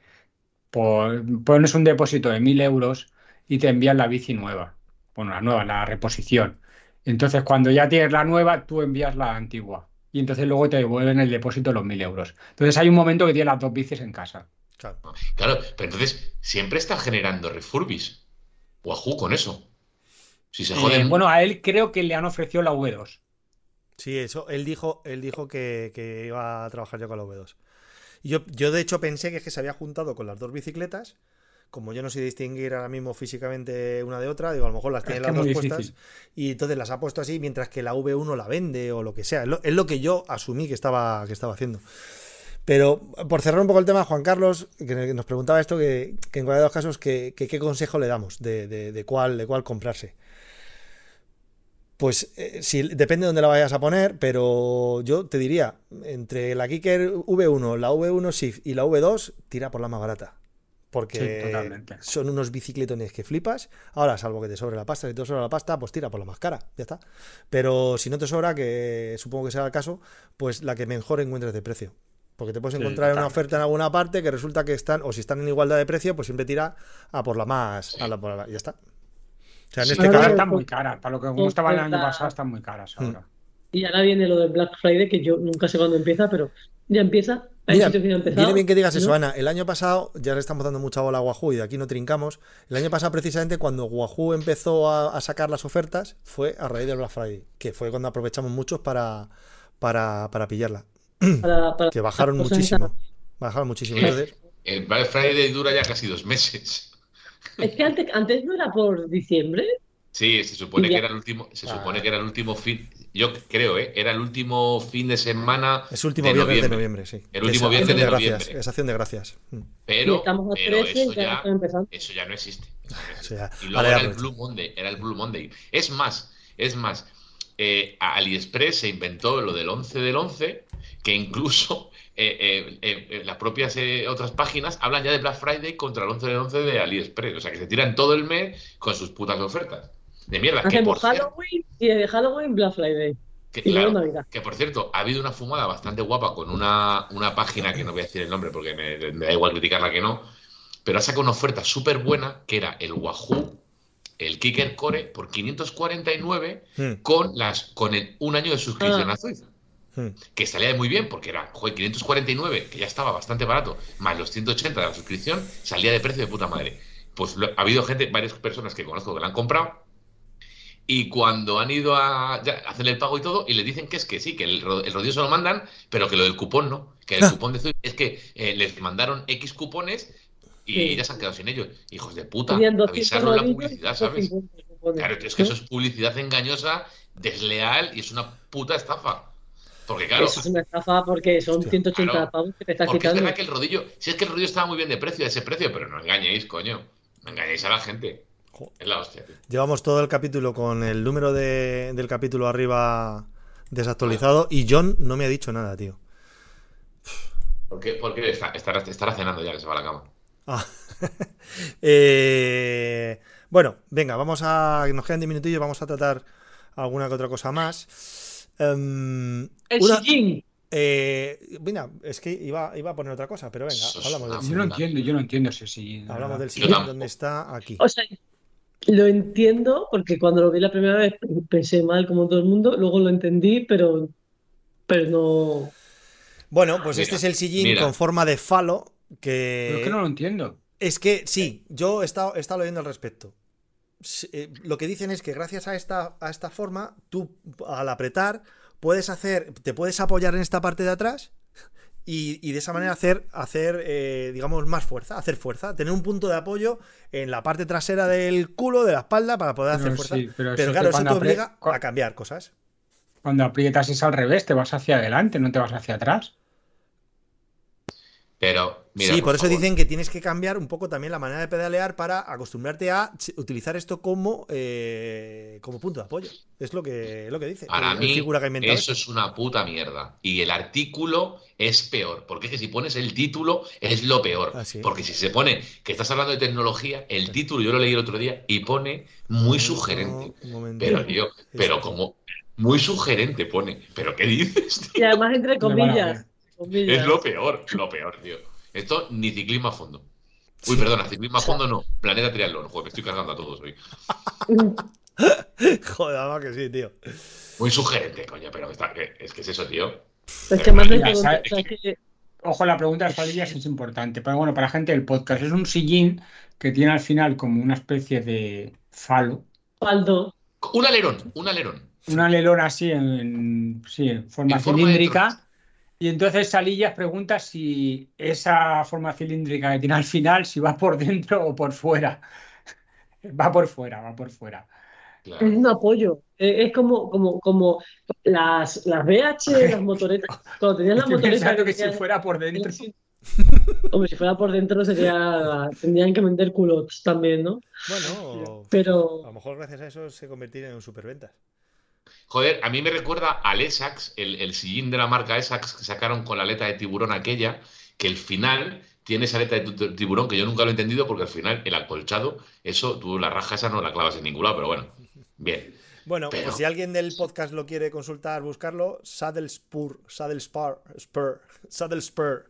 pues, pones un depósito de 1.000 euros y te envían la bici nueva. Bueno, la nueva, la reposición. Entonces, cuando ya tienes la nueva, tú envías la antigua. Y entonces luego te devuelven el depósito de los 1.000 euros. Entonces hay un momento que tienes las dos bicis en casa. Claro. Claro, pero entonces siempre está generando refurbis. Wahoo con eso. Si se Eh, bueno, a él creo que le han ofrecido la V2. Sí, eso, él dijo, él dijo que, que iba a trabajar ya con la V2. Y yo, yo de hecho pensé que es que se había juntado con las dos bicicletas. Como yo no sé distinguir ahora mismo físicamente una de otra, digo, a lo mejor las tiene las dos puestas difícil. y entonces las ha puesto así mientras que la V1 la vende o lo que sea. Es lo, es lo que yo asumí que estaba, que estaba haciendo. Pero por cerrar un poco el tema, Juan Carlos, que nos preguntaba esto, que, que en cualquiera de los casos, que, que qué consejo le damos de, de- de cuál, de cuál comprarse. Pues eh, si, depende de dónde la vayas a poner, pero yo te diría, entre la Kicker V1, la V1 Shift y la V2, tira por la más barata. Porque Sí, son unos bicicletones que flipas. Ahora, salvo que te sobre la pasta, si te sobra la pasta, pues tira por la más cara, ya está. Pero si no te sobra, que supongo que será el caso, pues la que mejor encuentres de precio. Porque te puedes Sí, encontrar en una oferta en alguna parte que resulta que están, o si están en igualdad de precio, pues siempre tira a por la más, a la, por la- ya está. O sea, en Sí. este caso, están muy caras. Para lo que como estaban el año pasado, están muy caras Hmm. ahora. Y ahora viene lo del Black Friday, que yo nunca sé cuándo empieza, pero ya empieza. Hay Mira, que ya viene bien que digas eso, ¿no? Ana. El año pasado, ya le estamos dando mucha bola a Wahoo y de aquí no trincamos. El año pasado, precisamente, cuando Wahoo empezó a, a sacar las ofertas, fue a raíz del Black Friday, que fue cuando aprovechamos muchos para, para, para pillarla. Para- para Que bajaron muchísimo. Bajaron muchísimo. Entonces, El Black Friday dura ya casi dos meses. Es que antes, antes no era por diciembre. Sí, se supone que era el último, se Ah. supone que era el último fin, yo creo, ¿eh? Era el último fin de semana es último de viernes de noviembre. sí. El último Es viernes de gracias. noviembre. Es acción de gracias. Mm. Pero, estamos a pero 13 eso ya eso ya no existe. Eso ya no Eso ya- existe. Y luego Vale, era el. Blue Monday, era el Blue Monday. Es más, es más, eh, AliExpress se inventó lo del 11 del 11, que incluso eh, eh, eh, eh, las propias eh, otras páginas hablan ya de Black Friday contra el 11 del 11 de AliExpress. O sea, que se tiran todo el mes con sus putas ofertas. De mierda, que por Halloween y de Halloween Black Friday. Que, claro, que por cierto, ha habido una fumada bastante guapa con una, una página que no voy a decir el nombre porque me, me da igual criticarla que no, pero ha sacado una oferta súper buena que era el Wahoo, el Kicker Core por 549 Hmm, con las con el, un año de suscripción Ah. a Suiza. Hmm. Que salía muy bien porque era, joder, 549, que ya estaba bastante barato, más los 180 de la suscripción, salía de precio de puta madre. Pues lo- ha habido gente, varias personas que conozco que la han comprado y cuando han ido a ya, hacer el pago y todo, y le dicen que es que sí, que el, ro- el rodillo se lo mandan, pero que lo del cupón no. Que el cupón de Zui es que eh, les mandaron X cupones y Sí. ya se han quedado sin ellos. Hijos de puta, Tenían 200 avisarlo en la publicidad, ¿sabes? 250 cupones. Claro, es que eso es publicidad engañosa, desleal y es una puta estafa. Porque claro, Eso es una estafa porque son Hostia. 180 Claro. pavos que te estás porque es quitando. verdad que el rodillo, si es que el rodillo estaba muy bien de precio, de ese precio, pero no engañéis, coño. No engañéis a la gente. Es la hostia, tío. Llevamos todo el capítulo con el número de- del capítulo arriba desactualizado y John no me ha dicho nada, tío. ¿Por qué? Porque está- estará, estará cenando ya que se va a la cama. Ah. Eh, bueno, venga, vamos a. Nos quedan 10 minutillos, vamos a tratar alguna que otra cosa más. Em, El una- sillín. eh, mira, es que iba, iba a poner otra cosa, pero venga, hablamos del Yo no sillín. entiendo, yo no entiendo ese la Hablamos del sillín, donde está aquí. O sea, lo entiendo porque cuando lo vi la primera vez pensé mal como todo el mundo, luego lo entendí, pero, pero no. Bueno, pues Mira, este es el sillín mira. con forma de falo. Pero es que no lo entiendo. Es que sí, yo he estado, he estado leyendo al respecto. Eh, Lo que dicen es que gracias a esta, a esta forma, tú al apretar puedes hacer, te puedes apoyar en esta parte de atrás y, y de esa manera hacer, hacer eh, digamos, más fuerza, hacer fuerza, tener un punto de apoyo en la parte trasera del culo, de la espalda, para poder hacer fuerza. sí, pero claro, eso te obliga a cambiar cosas. Cuando aprietas es al revés, te vas hacia adelante, no te vas hacia atrás. Pero, mira, sí, por, eso favor. dicen que tienes que cambiar un poco también la manera de pedalear para acostumbrarte a utilizar esto como, eh, como punto de apoyo. Es lo que, lo que dice. Para mí, figura que eso esto. es una puta mierda. Y el artículo es peor. Porque es que si pones el título, es lo peor. Ah, sí. Porque si se pone que estás hablando de tecnología, el título yo lo leí el otro día y pone muy sugerente. Pero, tío, pero como muy sugerente pone. ¿Pero qué dices, Y tío? además entre comillas. Es lo peor, lo peor, tío. Esto ni ciclismo a fondo. Uy, perdona, ciclismo a fondo no. Planeta Triatlón. Joder, me estoy cargando a todos hoy. Joder, además que sí, tío. Muy sugerente, coño, pero está- que- es que es eso, tío. Es que más de que- Ojo, la pregunta de falillas es importante. Pero bueno, para la gente del podcast, es un sillín que tiene al final como una especie de falo, Faldo. Un alerón, un alerón. un alerón así en, en- sí, en forma En forma cilíndrica. Y entonces Salillas pregunta si esa forma cilíndrica que tiene al final, si va por dentro o por fuera. Va por fuera, va por fuera. Claro. Es un apoyo. Eh, Es como, como, como las, las BH, las motoretas. Cuando tenías las Estoy motoretas pensando que que si tenían- fuera por dentro. Hombre, si fuera por dentro sería. Tendrían que vender culottes también, ¿no? Bueno, a Pero. lo mejor gracias a eso se convertiría en un superventas. Joder, a mí me recuerda al Essex, el, el sillín de la marca Essex que sacaron con la aleta de tiburón aquella, que el final tiene esa aleta de tiburón que yo nunca lo he entendido porque al final el acolchado, eso, tú la raja esa no la clavas en ningún lado, pero bueno, bien. Bueno, Pero- pues si alguien del podcast lo quiere consultar, buscarlo, Saddle Spur, Saddle Spur, Spur, Saddle Spur,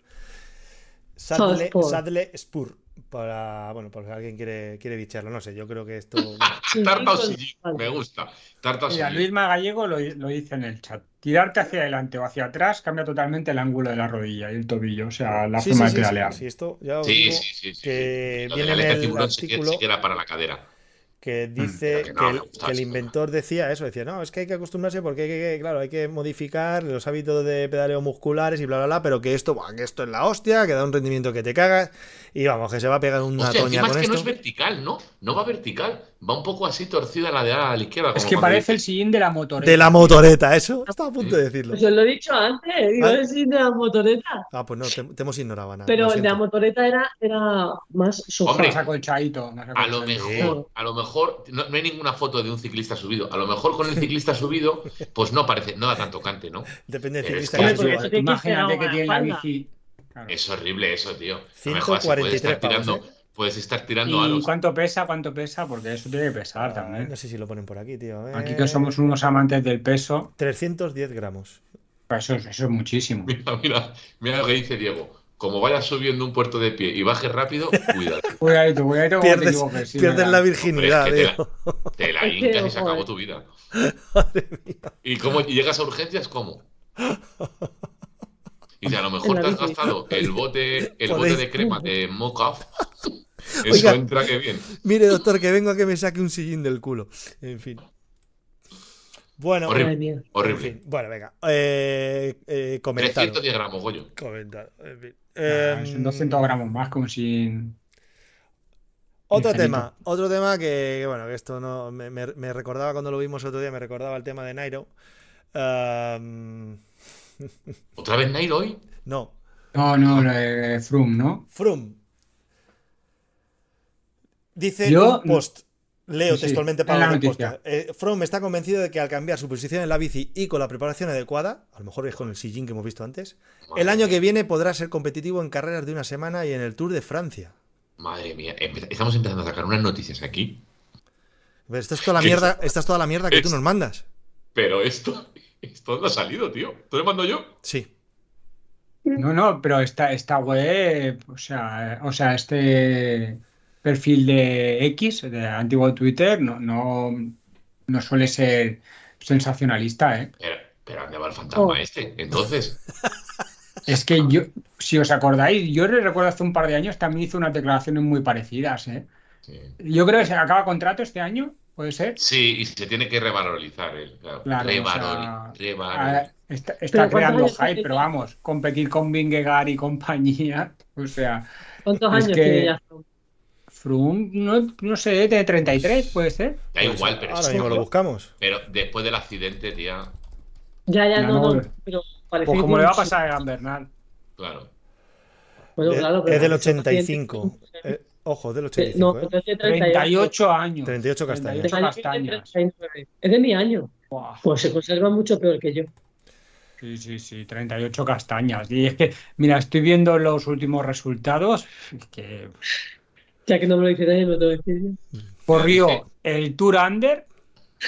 Saddle, Saddle Spur. Para, bueno, por si alguien quiere, quiere bicharlo, no sé, yo creo que esto... Tarta o sillín, me gusta. Tarta o Mira, sillín. Luis Magallego lo, lo dice en el chat. Tirarte hacia adelante o hacia atrás cambia totalmente el ángulo de la rodilla y el tobillo, o sea, la Sí, forma sí, de sí, pedalear. sí, sí, esto ya os Sí, digo sí, sí, sí. que viene en el artículo era para la cadera. Que dice pero que no, que, me el, que inventor decía eso, decía, no, es que hay que acostumbrarse porque hay que, claro, hay que modificar los hábitos de pedaleo musculares y bla, bla, bla, pero que esto, buah, que esto es la hostia, que da un rendimiento que te cagas y vamos, que se va a pegar una Hostia, toña con es que no es esto. vertical, ¿no? No va vertical. Va un poco así torcida la de a la izquierda. Es como que parece el sillín de la motoreta. De la motoreta, eso, estaba a punto de decirlo. Pues os lo he dicho antes, digo, Ah. es de la motoreta. Ah, pues no, te, te hemos ignorado, Ana, Pero lo el de la motoreta era, era más sofá. Hombre, Más acolchadito, más A lo mejor, a lo mejor, no, no hay ninguna foto de un ciclista subido. A lo mejor con el ciclista subido, pues no parece, no da tanto cante, ¿no? Depende del Es ciclista que- que te- Imagínate que que tiene la bici. Claro. Es horrible eso, tío. No me jodas, se puede 143 estar pavos, tirando ¿eh? Puedes estar tirando ¿Y aros. cuánto pesa? ¿Cuánto pesa? Porque eso debe pesar Ah, también. No sé si lo ponen por aquí, tío. a Aquí que somos unos amantes del peso, 310 gramos. eso, eso es muchísimo. Mira, mira, mira lo que dice Diego. Como vayas subiendo un puerto de pie y bajes rápido, cuídate. Cuidadito, te Pierdes, equivoques, sí, pierdes la virginidad, Hombre, es que. Te la que, hincas y se acabó eh. tu vida. Madre mía. ¿Y cómo y llegas a urgencias? ¿Cómo? Y dice, a lo mejor te has gastado el bote, el bote de crema de Mocha. Eso Oiga. entra que bien. Mire, doctor, que vengo a que me saque un sillín del culo. En fin. Bueno, Horrible. Mía. en Horrible. fin. Bueno, venga. Eh, eh, comentado. 310 gramos, Goyo. Comentado. En fin. Em, son 200 gramos más que un sin. Otro Ligerito. tema, otro tema que, que, bueno, que esto no me, me- me recordaba cuando lo vimos otro día, me recordaba el tema de Nairo. Am, ¿Otra vez Nairo hoy? no, No, no, de Froome, ¿no? Froome. Dice Yo- un post, leo Sí, textualmente en para la noticia. Eh, Froome está convencido de que al cambiar su posición en la bici y con la preparación adecuada, a lo mejor es con el sillín que hemos visto antes, el año que viene podrá ser competitivo en carreras de una semana y en el Tour de Francia. Madre mía, estamos empezando a sacar unas noticias aquí. Pero esto es toda la ¿Qué mierda, esta es toda la mierda que tú nos mandas. Pero esto, esto no ha salido, tío. ¿Te lo mando yo? Sí. No, no, pero esta, esta web, o sea, o sea, este perfil de X, de antiguo Twitter, no, no, no suele ser sensacionalista, ¿eh? Pero, pero ¿dónde va el fantasma Oh. este? Entonces, Es que yo, si os acordáis, yo recuerdo hace un par de años también hizo unas declaraciones muy parecidas, ¿eh? sí. Yo creo que se acaba contrato este año, ¿puede ser? Sí, y se tiene que revalorizar él. Claro. Claro, o Revalori- sea, Está, está Pero ¿cuántos creando hype, tiene? pero vamos, competir con Vingegaard y compañía, o sea, ¿Cuántos Es años que- tiene ya? Froome, no, no sé, de 33, puede ser. Da igual, pero, Ahora es- mismo lo buscamos. pero después del accidente, tía, Ya, ya, Ya no, no, no. Pero parece Pues que como le va a pasar a Egan Bernal. claro. Bueno, claro, pero es del parece que 85. Eh, ojo, del Eh, 85. No, ¿eh? pero tiene 38. 38 años. 38 castañas. 38 Años tiene castañas. 39. Es de mi año. Pues se conserva mucho peor que yo. Sí, sí, sí, 38 castañas. Y es que, mira, estoy viendo los últimos resultados, que Ya que no me lo dice nadie, lo tengo que decir yo. corrió el Tour Under,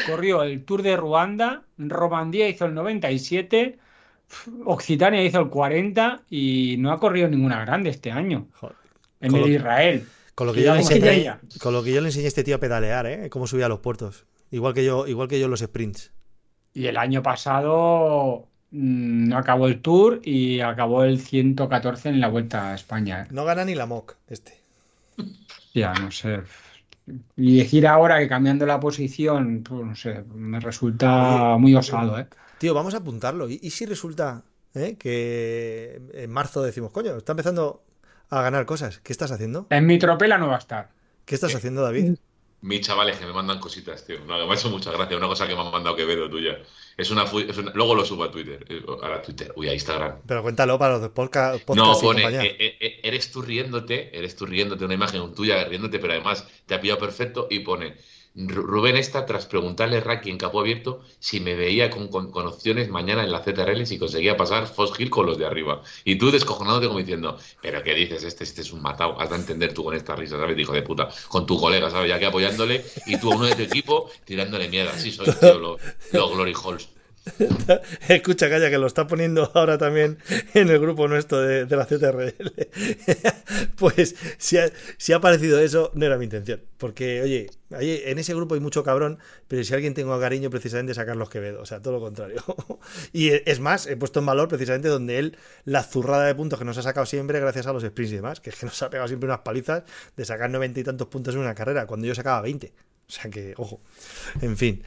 corrió el Tour de Ruanda, Romandía hizo el 97, Occitania hizo el 40 y no ha corrido ninguna grande este año Joder. en el Israel. Con lo que yo le enseñé, con lo que yo le enseñé a este tío a pedalear, ¿eh? Cómo subía a los puertos. Igual que yo, igual que yo en los sprints. Y el año pasado mm, no acabó el Tour y acabó el 114 en la Vuelta a España. ¿eh? No gana ni la MOC, este. Ya, no sé. Y decir ahora que cambiando la posición, pues no sé, me resulta muy osado, ¿eh? Tío, vamos a apuntarlo. ¿Y, y si resulta ¿eh? que en marzo decimos, coño, está empezando a ganar cosas? ¿Qué estás haciendo? En mi tropela no va a estar. ¿Qué estás haciendo, David? Mis chavales que me mandan cositas, tío. No, me ha hecho mucha gracia. Una cosa que me han mandado Quevedo tuya. Es una, es una- Luego lo subo a Twitter. eh, A la Twitter. Uy, a Instagram. Pero cuéntalo para los de podca- podcast No, pone, eh, eh, eh, eres tú riéndote, eres tú riéndote, una imagen tuya riéndote, pero además te ha pillado perfecto y pone, "Ru- Rubén está tras preguntarle a Raki en capo abierto si me veía con, opciones mañana en la ZRL si conseguía pasar Foss Hill con los de arriba. Y tú descojonándote como diciendo, pero ¿qué dices? Este, este es un matado, has de entender tú con esta risa, ¿sabes? Hijo de puta, con tu colega, ¿sabes? Ya que apoyándole y tú a uno de tu equipo tirándole mierda. Así soy, tío, los lo Glory Halls. Escucha, calla, que lo está poniendo ahora también en el grupo nuestro de, de la CTRL. pues si ha, si ha aparecido eso, no era mi intención. Porque, oye, ahí en ese grupo hay mucho cabrón, pero si alguien tengo cariño, precisamente es a Carlos Quevedo. O sea, todo lo contrario. y es más, he puesto en valor precisamente donde él, la zurrada de puntos que nos ha sacado siempre gracias a los sprints y demás, que es que nos ha pegado siempre unas palizas de sacar noventa y tantos puntos en una carrera, cuando yo sacaba 20. O sea que, ojo. En fin.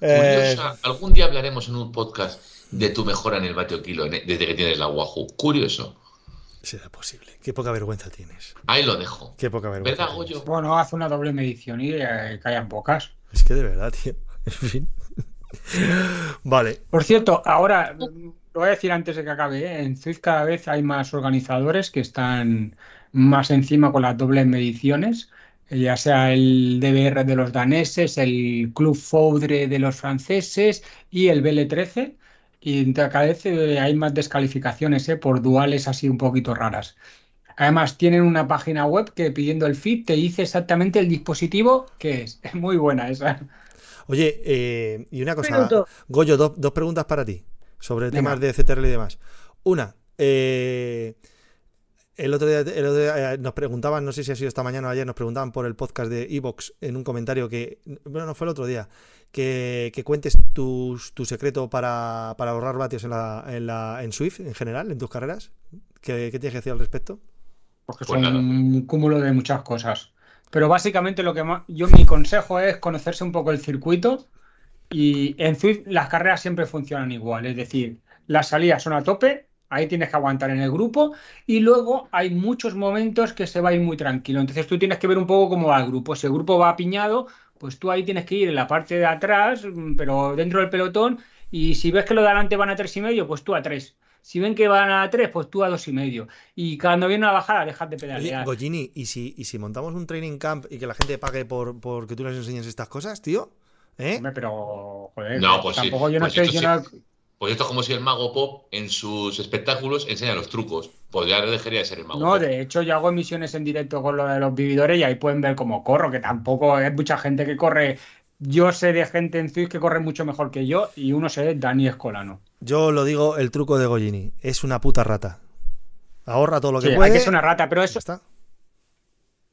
Eh, Curiosa, algún día hablaremos en un podcast de tu mejora en el vatio kilo en- desde que tienes la Wahoo. Curioso. será posible. Qué poca vergüenza tienes. Ahí lo dejo. Qué poca vergüenza. ¿Verdad. Goyo? Bueno, hace una doble medición y eh, hayan pocas. Es que de verdad, tío. En fin. Vale. Por cierto, ahora lo voy a decir antes de que acabe. ¿eh? En Zwift cada vez hay más organizadores que están más encima con las dobles mediciones, eh, ya sea el DBR de los daneses, el Club Foudre de los franceses y el BL13. Y entre- cada vez eh, hay más descalificaciones ¿eh? por duales así un poquito raras. Además, tienen una página web que pidiendo el feed te dice exactamente el dispositivo que es. Es muy buena esa. Oye, eh, y una cosa, Minuto. Goyo, dos, dos preguntas para ti sobre Venga. temas de CTRL y demás. Una, eh, el otro día, el otro día, eh, nos preguntaban, no sé si ha sido esta mañana o ayer, nos preguntaban por el podcast de Evox en un comentario que, bueno, no fue el otro día, que, que cuentes tus- tu secreto para, para ahorrar vatios en, la, en, la, en Swift en general, en tus carreras. ¿Qué, qué tienes que decir al respecto? Porque Pues son un cúmulo de muchas cosas. Pero básicamente lo que más, yo mi consejo es conocerse un poco el circuito y en Zwift las carreras siempre funcionan igual, es decir, las salidas son a tope, ahí tienes que aguantar en el grupo y luego hay muchos momentos que se va a ir muy tranquilo, entonces tú tienes que ver un poco cómo va el grupo, si el grupo va apiñado, pues tú ahí tienes que ir en la parte de atrás, mm, pero dentro del pelotón y si ves que los de adelante van a tres y medio, pues tú a tres. Si ven que van a tres, pues tú a dos y medio. Y cuando viene una bajada, dejas de Oye, pedalear. Gollini, ¿y si, ¿y si montamos un training camp y que la gente pague por, por que tú les enseñes estas cosas, tío? ¿Eh? Hombre, pero, joder, No, pues sí. tampoco yo no Pues estoy esto diciendo... Pues esto es como si el mago pop en sus espectáculos enseña los trucos. Pues ya dejaría de ser el mago No, pop. de hecho yo hago emisiones en directo con lo de los vividores y ahí pueden ver cómo corro, que tampoco es mucha gente que corre. Yo sé de gente en Zwift que corre mucho mejor que yo y uno sé es Dani Escolano. Yo lo digo, el truco de Gollini. Es una puta rata. Ahorra todo lo que Sí, puede. hay que ser una rata, pero eso, está.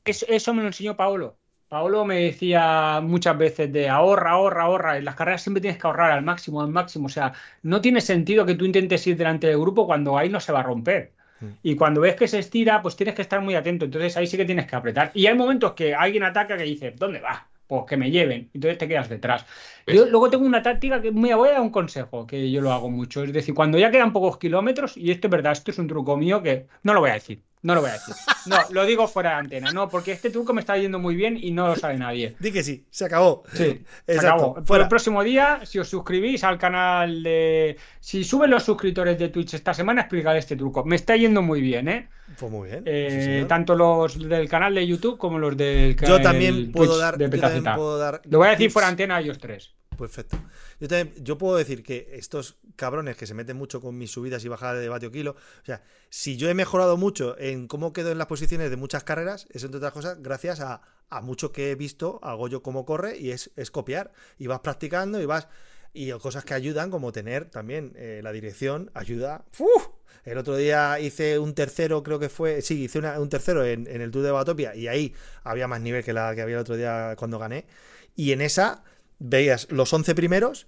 eso, eso me lo enseñó Paolo. Paolo me decía muchas veces de ahorra, ahorra, ahorra. En las carreras siempre tienes que ahorrar al máximo, al máximo. O sea, no tiene sentido que tú intentes ir delante del grupo cuando ahí no se va a romper. Mm. Y cuando ves que se estira, pues tienes que estar muy atento. Entonces ahí sí que tienes que apretar. Y hay momentos que alguien ataca que dice, ¿dónde va? Pues que me lleven. Entonces te quedas detrás. Yo luego tengo una táctica que me voy a dar un consejo, que yo lo hago mucho. Es decir, cuando ya quedan pocos kilómetros, y esto es verdad, esto es un truco mío que no lo voy a decir. No lo voy a decir. No, lo digo fuera de antena. No, porque este truco me está yendo muy bien y no lo sabe nadie. Di que sí, se acabó. Sí, se Exacto, acabó. Por el próximo día, si os suscribís al canal de. Si suben los suscriptores de Twitch esta semana, explicaré este truco. Me está yendo muy bien, ¿eh? Pues muy bien. Eh, sí, tanto los del canal de YouTube como los del Yo canal también puedo Twitch dar. de yo también puedo dar Lo voy a decir tips. fuera antena a ellos tres. Perfecto. Yo, también, yo puedo decir que estos cabrones que se meten mucho con mis subidas y bajadas de vatio kilo, o sea, si yo he mejorado mucho en cómo quedo en las posiciones de muchas carreras, es entre otras cosas gracias a, a mucho que he visto, a Goyo cómo corre y es, es copiar. Y vas practicando y vas. Y cosas que ayudan, como tener también eh, la dirección, ayuda. ¡Uf! El otro día hice un tercero, creo que fue. Sí, hice una- un tercero en, en el Tour de Batopia y ahí había más nivel que la que había el otro día cuando gané. Y en esa veías los 11 primeros,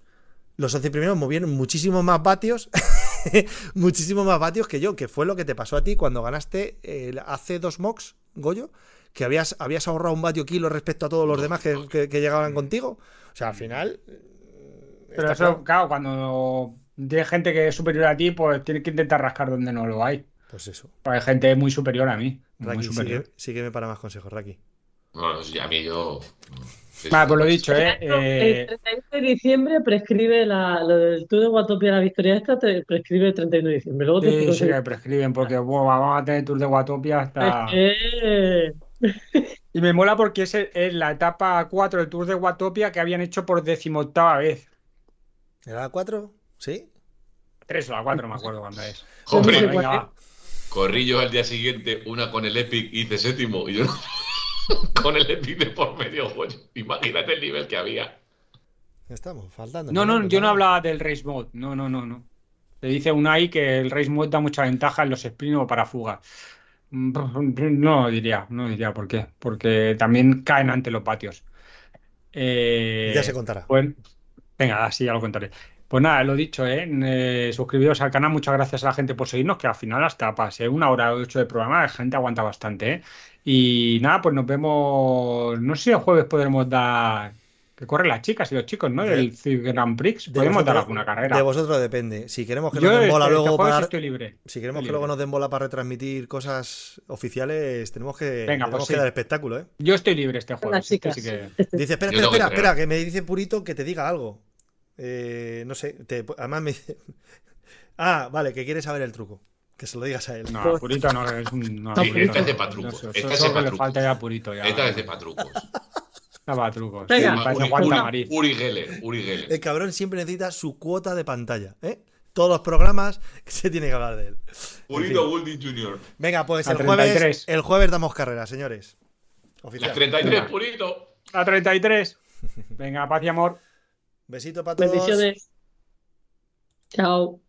los 11 primeros movieron muchísimos más vatios, muchísimos más vatios que yo, que fue lo que te pasó a ti cuando ganaste el hace dos mocks, Goyo, que habías, habías ahorrado un vatio kilo respecto a todos los demás que, que- que llegaban contigo. O sea, al final. Pero eso, claro. claro, cuando tienes gente que es superior a ti, pues tienes que intentar rascar donde no lo hay. Pues eso. Hay gente muy superior a mí. Muy Raki, sí superior. que, sí que me para más consejos, Raki. Bueno, a mí yo. sí, Vale, pues lo dicho, ¿eh? El Eh, 31 de diciembre prescribe la, lo del Tour de Guatopia, la victoria esta, te prescribe el 31 de diciembre. Luego que sí, sí que prescriben, porque vamos a tener Tour de Guatopia hasta... Que- Y me mola porque es, es la etapa 4 del Tour de Guatopia que habían hecho por decimoctava vez. ¿Era la 4? ¿Sí? 3 o la 4, no me acuerdo cuándo es. Va. corrí yo al día siguiente una con el Epic hice séptimo y yo con el Epic de por medio, pues, imagínate el nivel que había. Estamos faltando. No, no, yo no hablaba del Race Mode. No, no, no, no. Te dice Unai que el Race Mode da mucha ventaja en los sprints o para fuga. Mm, No diría, no diría por qué. Porque también caen ante los patios. Eh, Ya se contará. Pues, venga, así ya lo contaré. Pues nada, lo dicho, ¿eh? Eh, suscribiros al canal, muchas gracias a la gente por seguirnos, que al final hasta pasé una hora o ocho de programa, la gente aguanta bastante, ¿eh? Y nada, pues nos vemos, no sé si el jueves podremos dar, que corren las chicas y los chicos, ¿no? De- Del Civ Grand Prix, De podemos dar alguna carrera. De vosotros depende. Si queremos que Yo nos den bola este- este luego jueves para. estoy libre. Si queremos Estoy que luego nos den bola para retransmitir cosas oficiales, tenemos que, Venga, tenemos pues que sí. dar espectáculo, ¿eh? Yo estoy libre este jueves. este chicas. sí que- Dice, espera, espera, espera, espera, que me dice Purito que te diga algo. Eh, no sé, te- además me dice... Ah, vale, que quiere saber el truco. Que se lo digas a él. No, Purito no es un. No, esta es de patruco. No, esta es de patruco. Esta es de patrucos. No. Venga, sí, Uri, Uri, Uri, Geller, Uri Geller. El cabrón siempre necesita su cuota de pantalla. ¿eh? Todos los programas se tiene que hablar de él. Purito Goldie Jr. Venga, pues el jueves, el jueves damos carrera, señores. Oficial. A 33, Venga. Purito. A 33. Venga, paz y amor. Besito para. Bendiciones. Chao.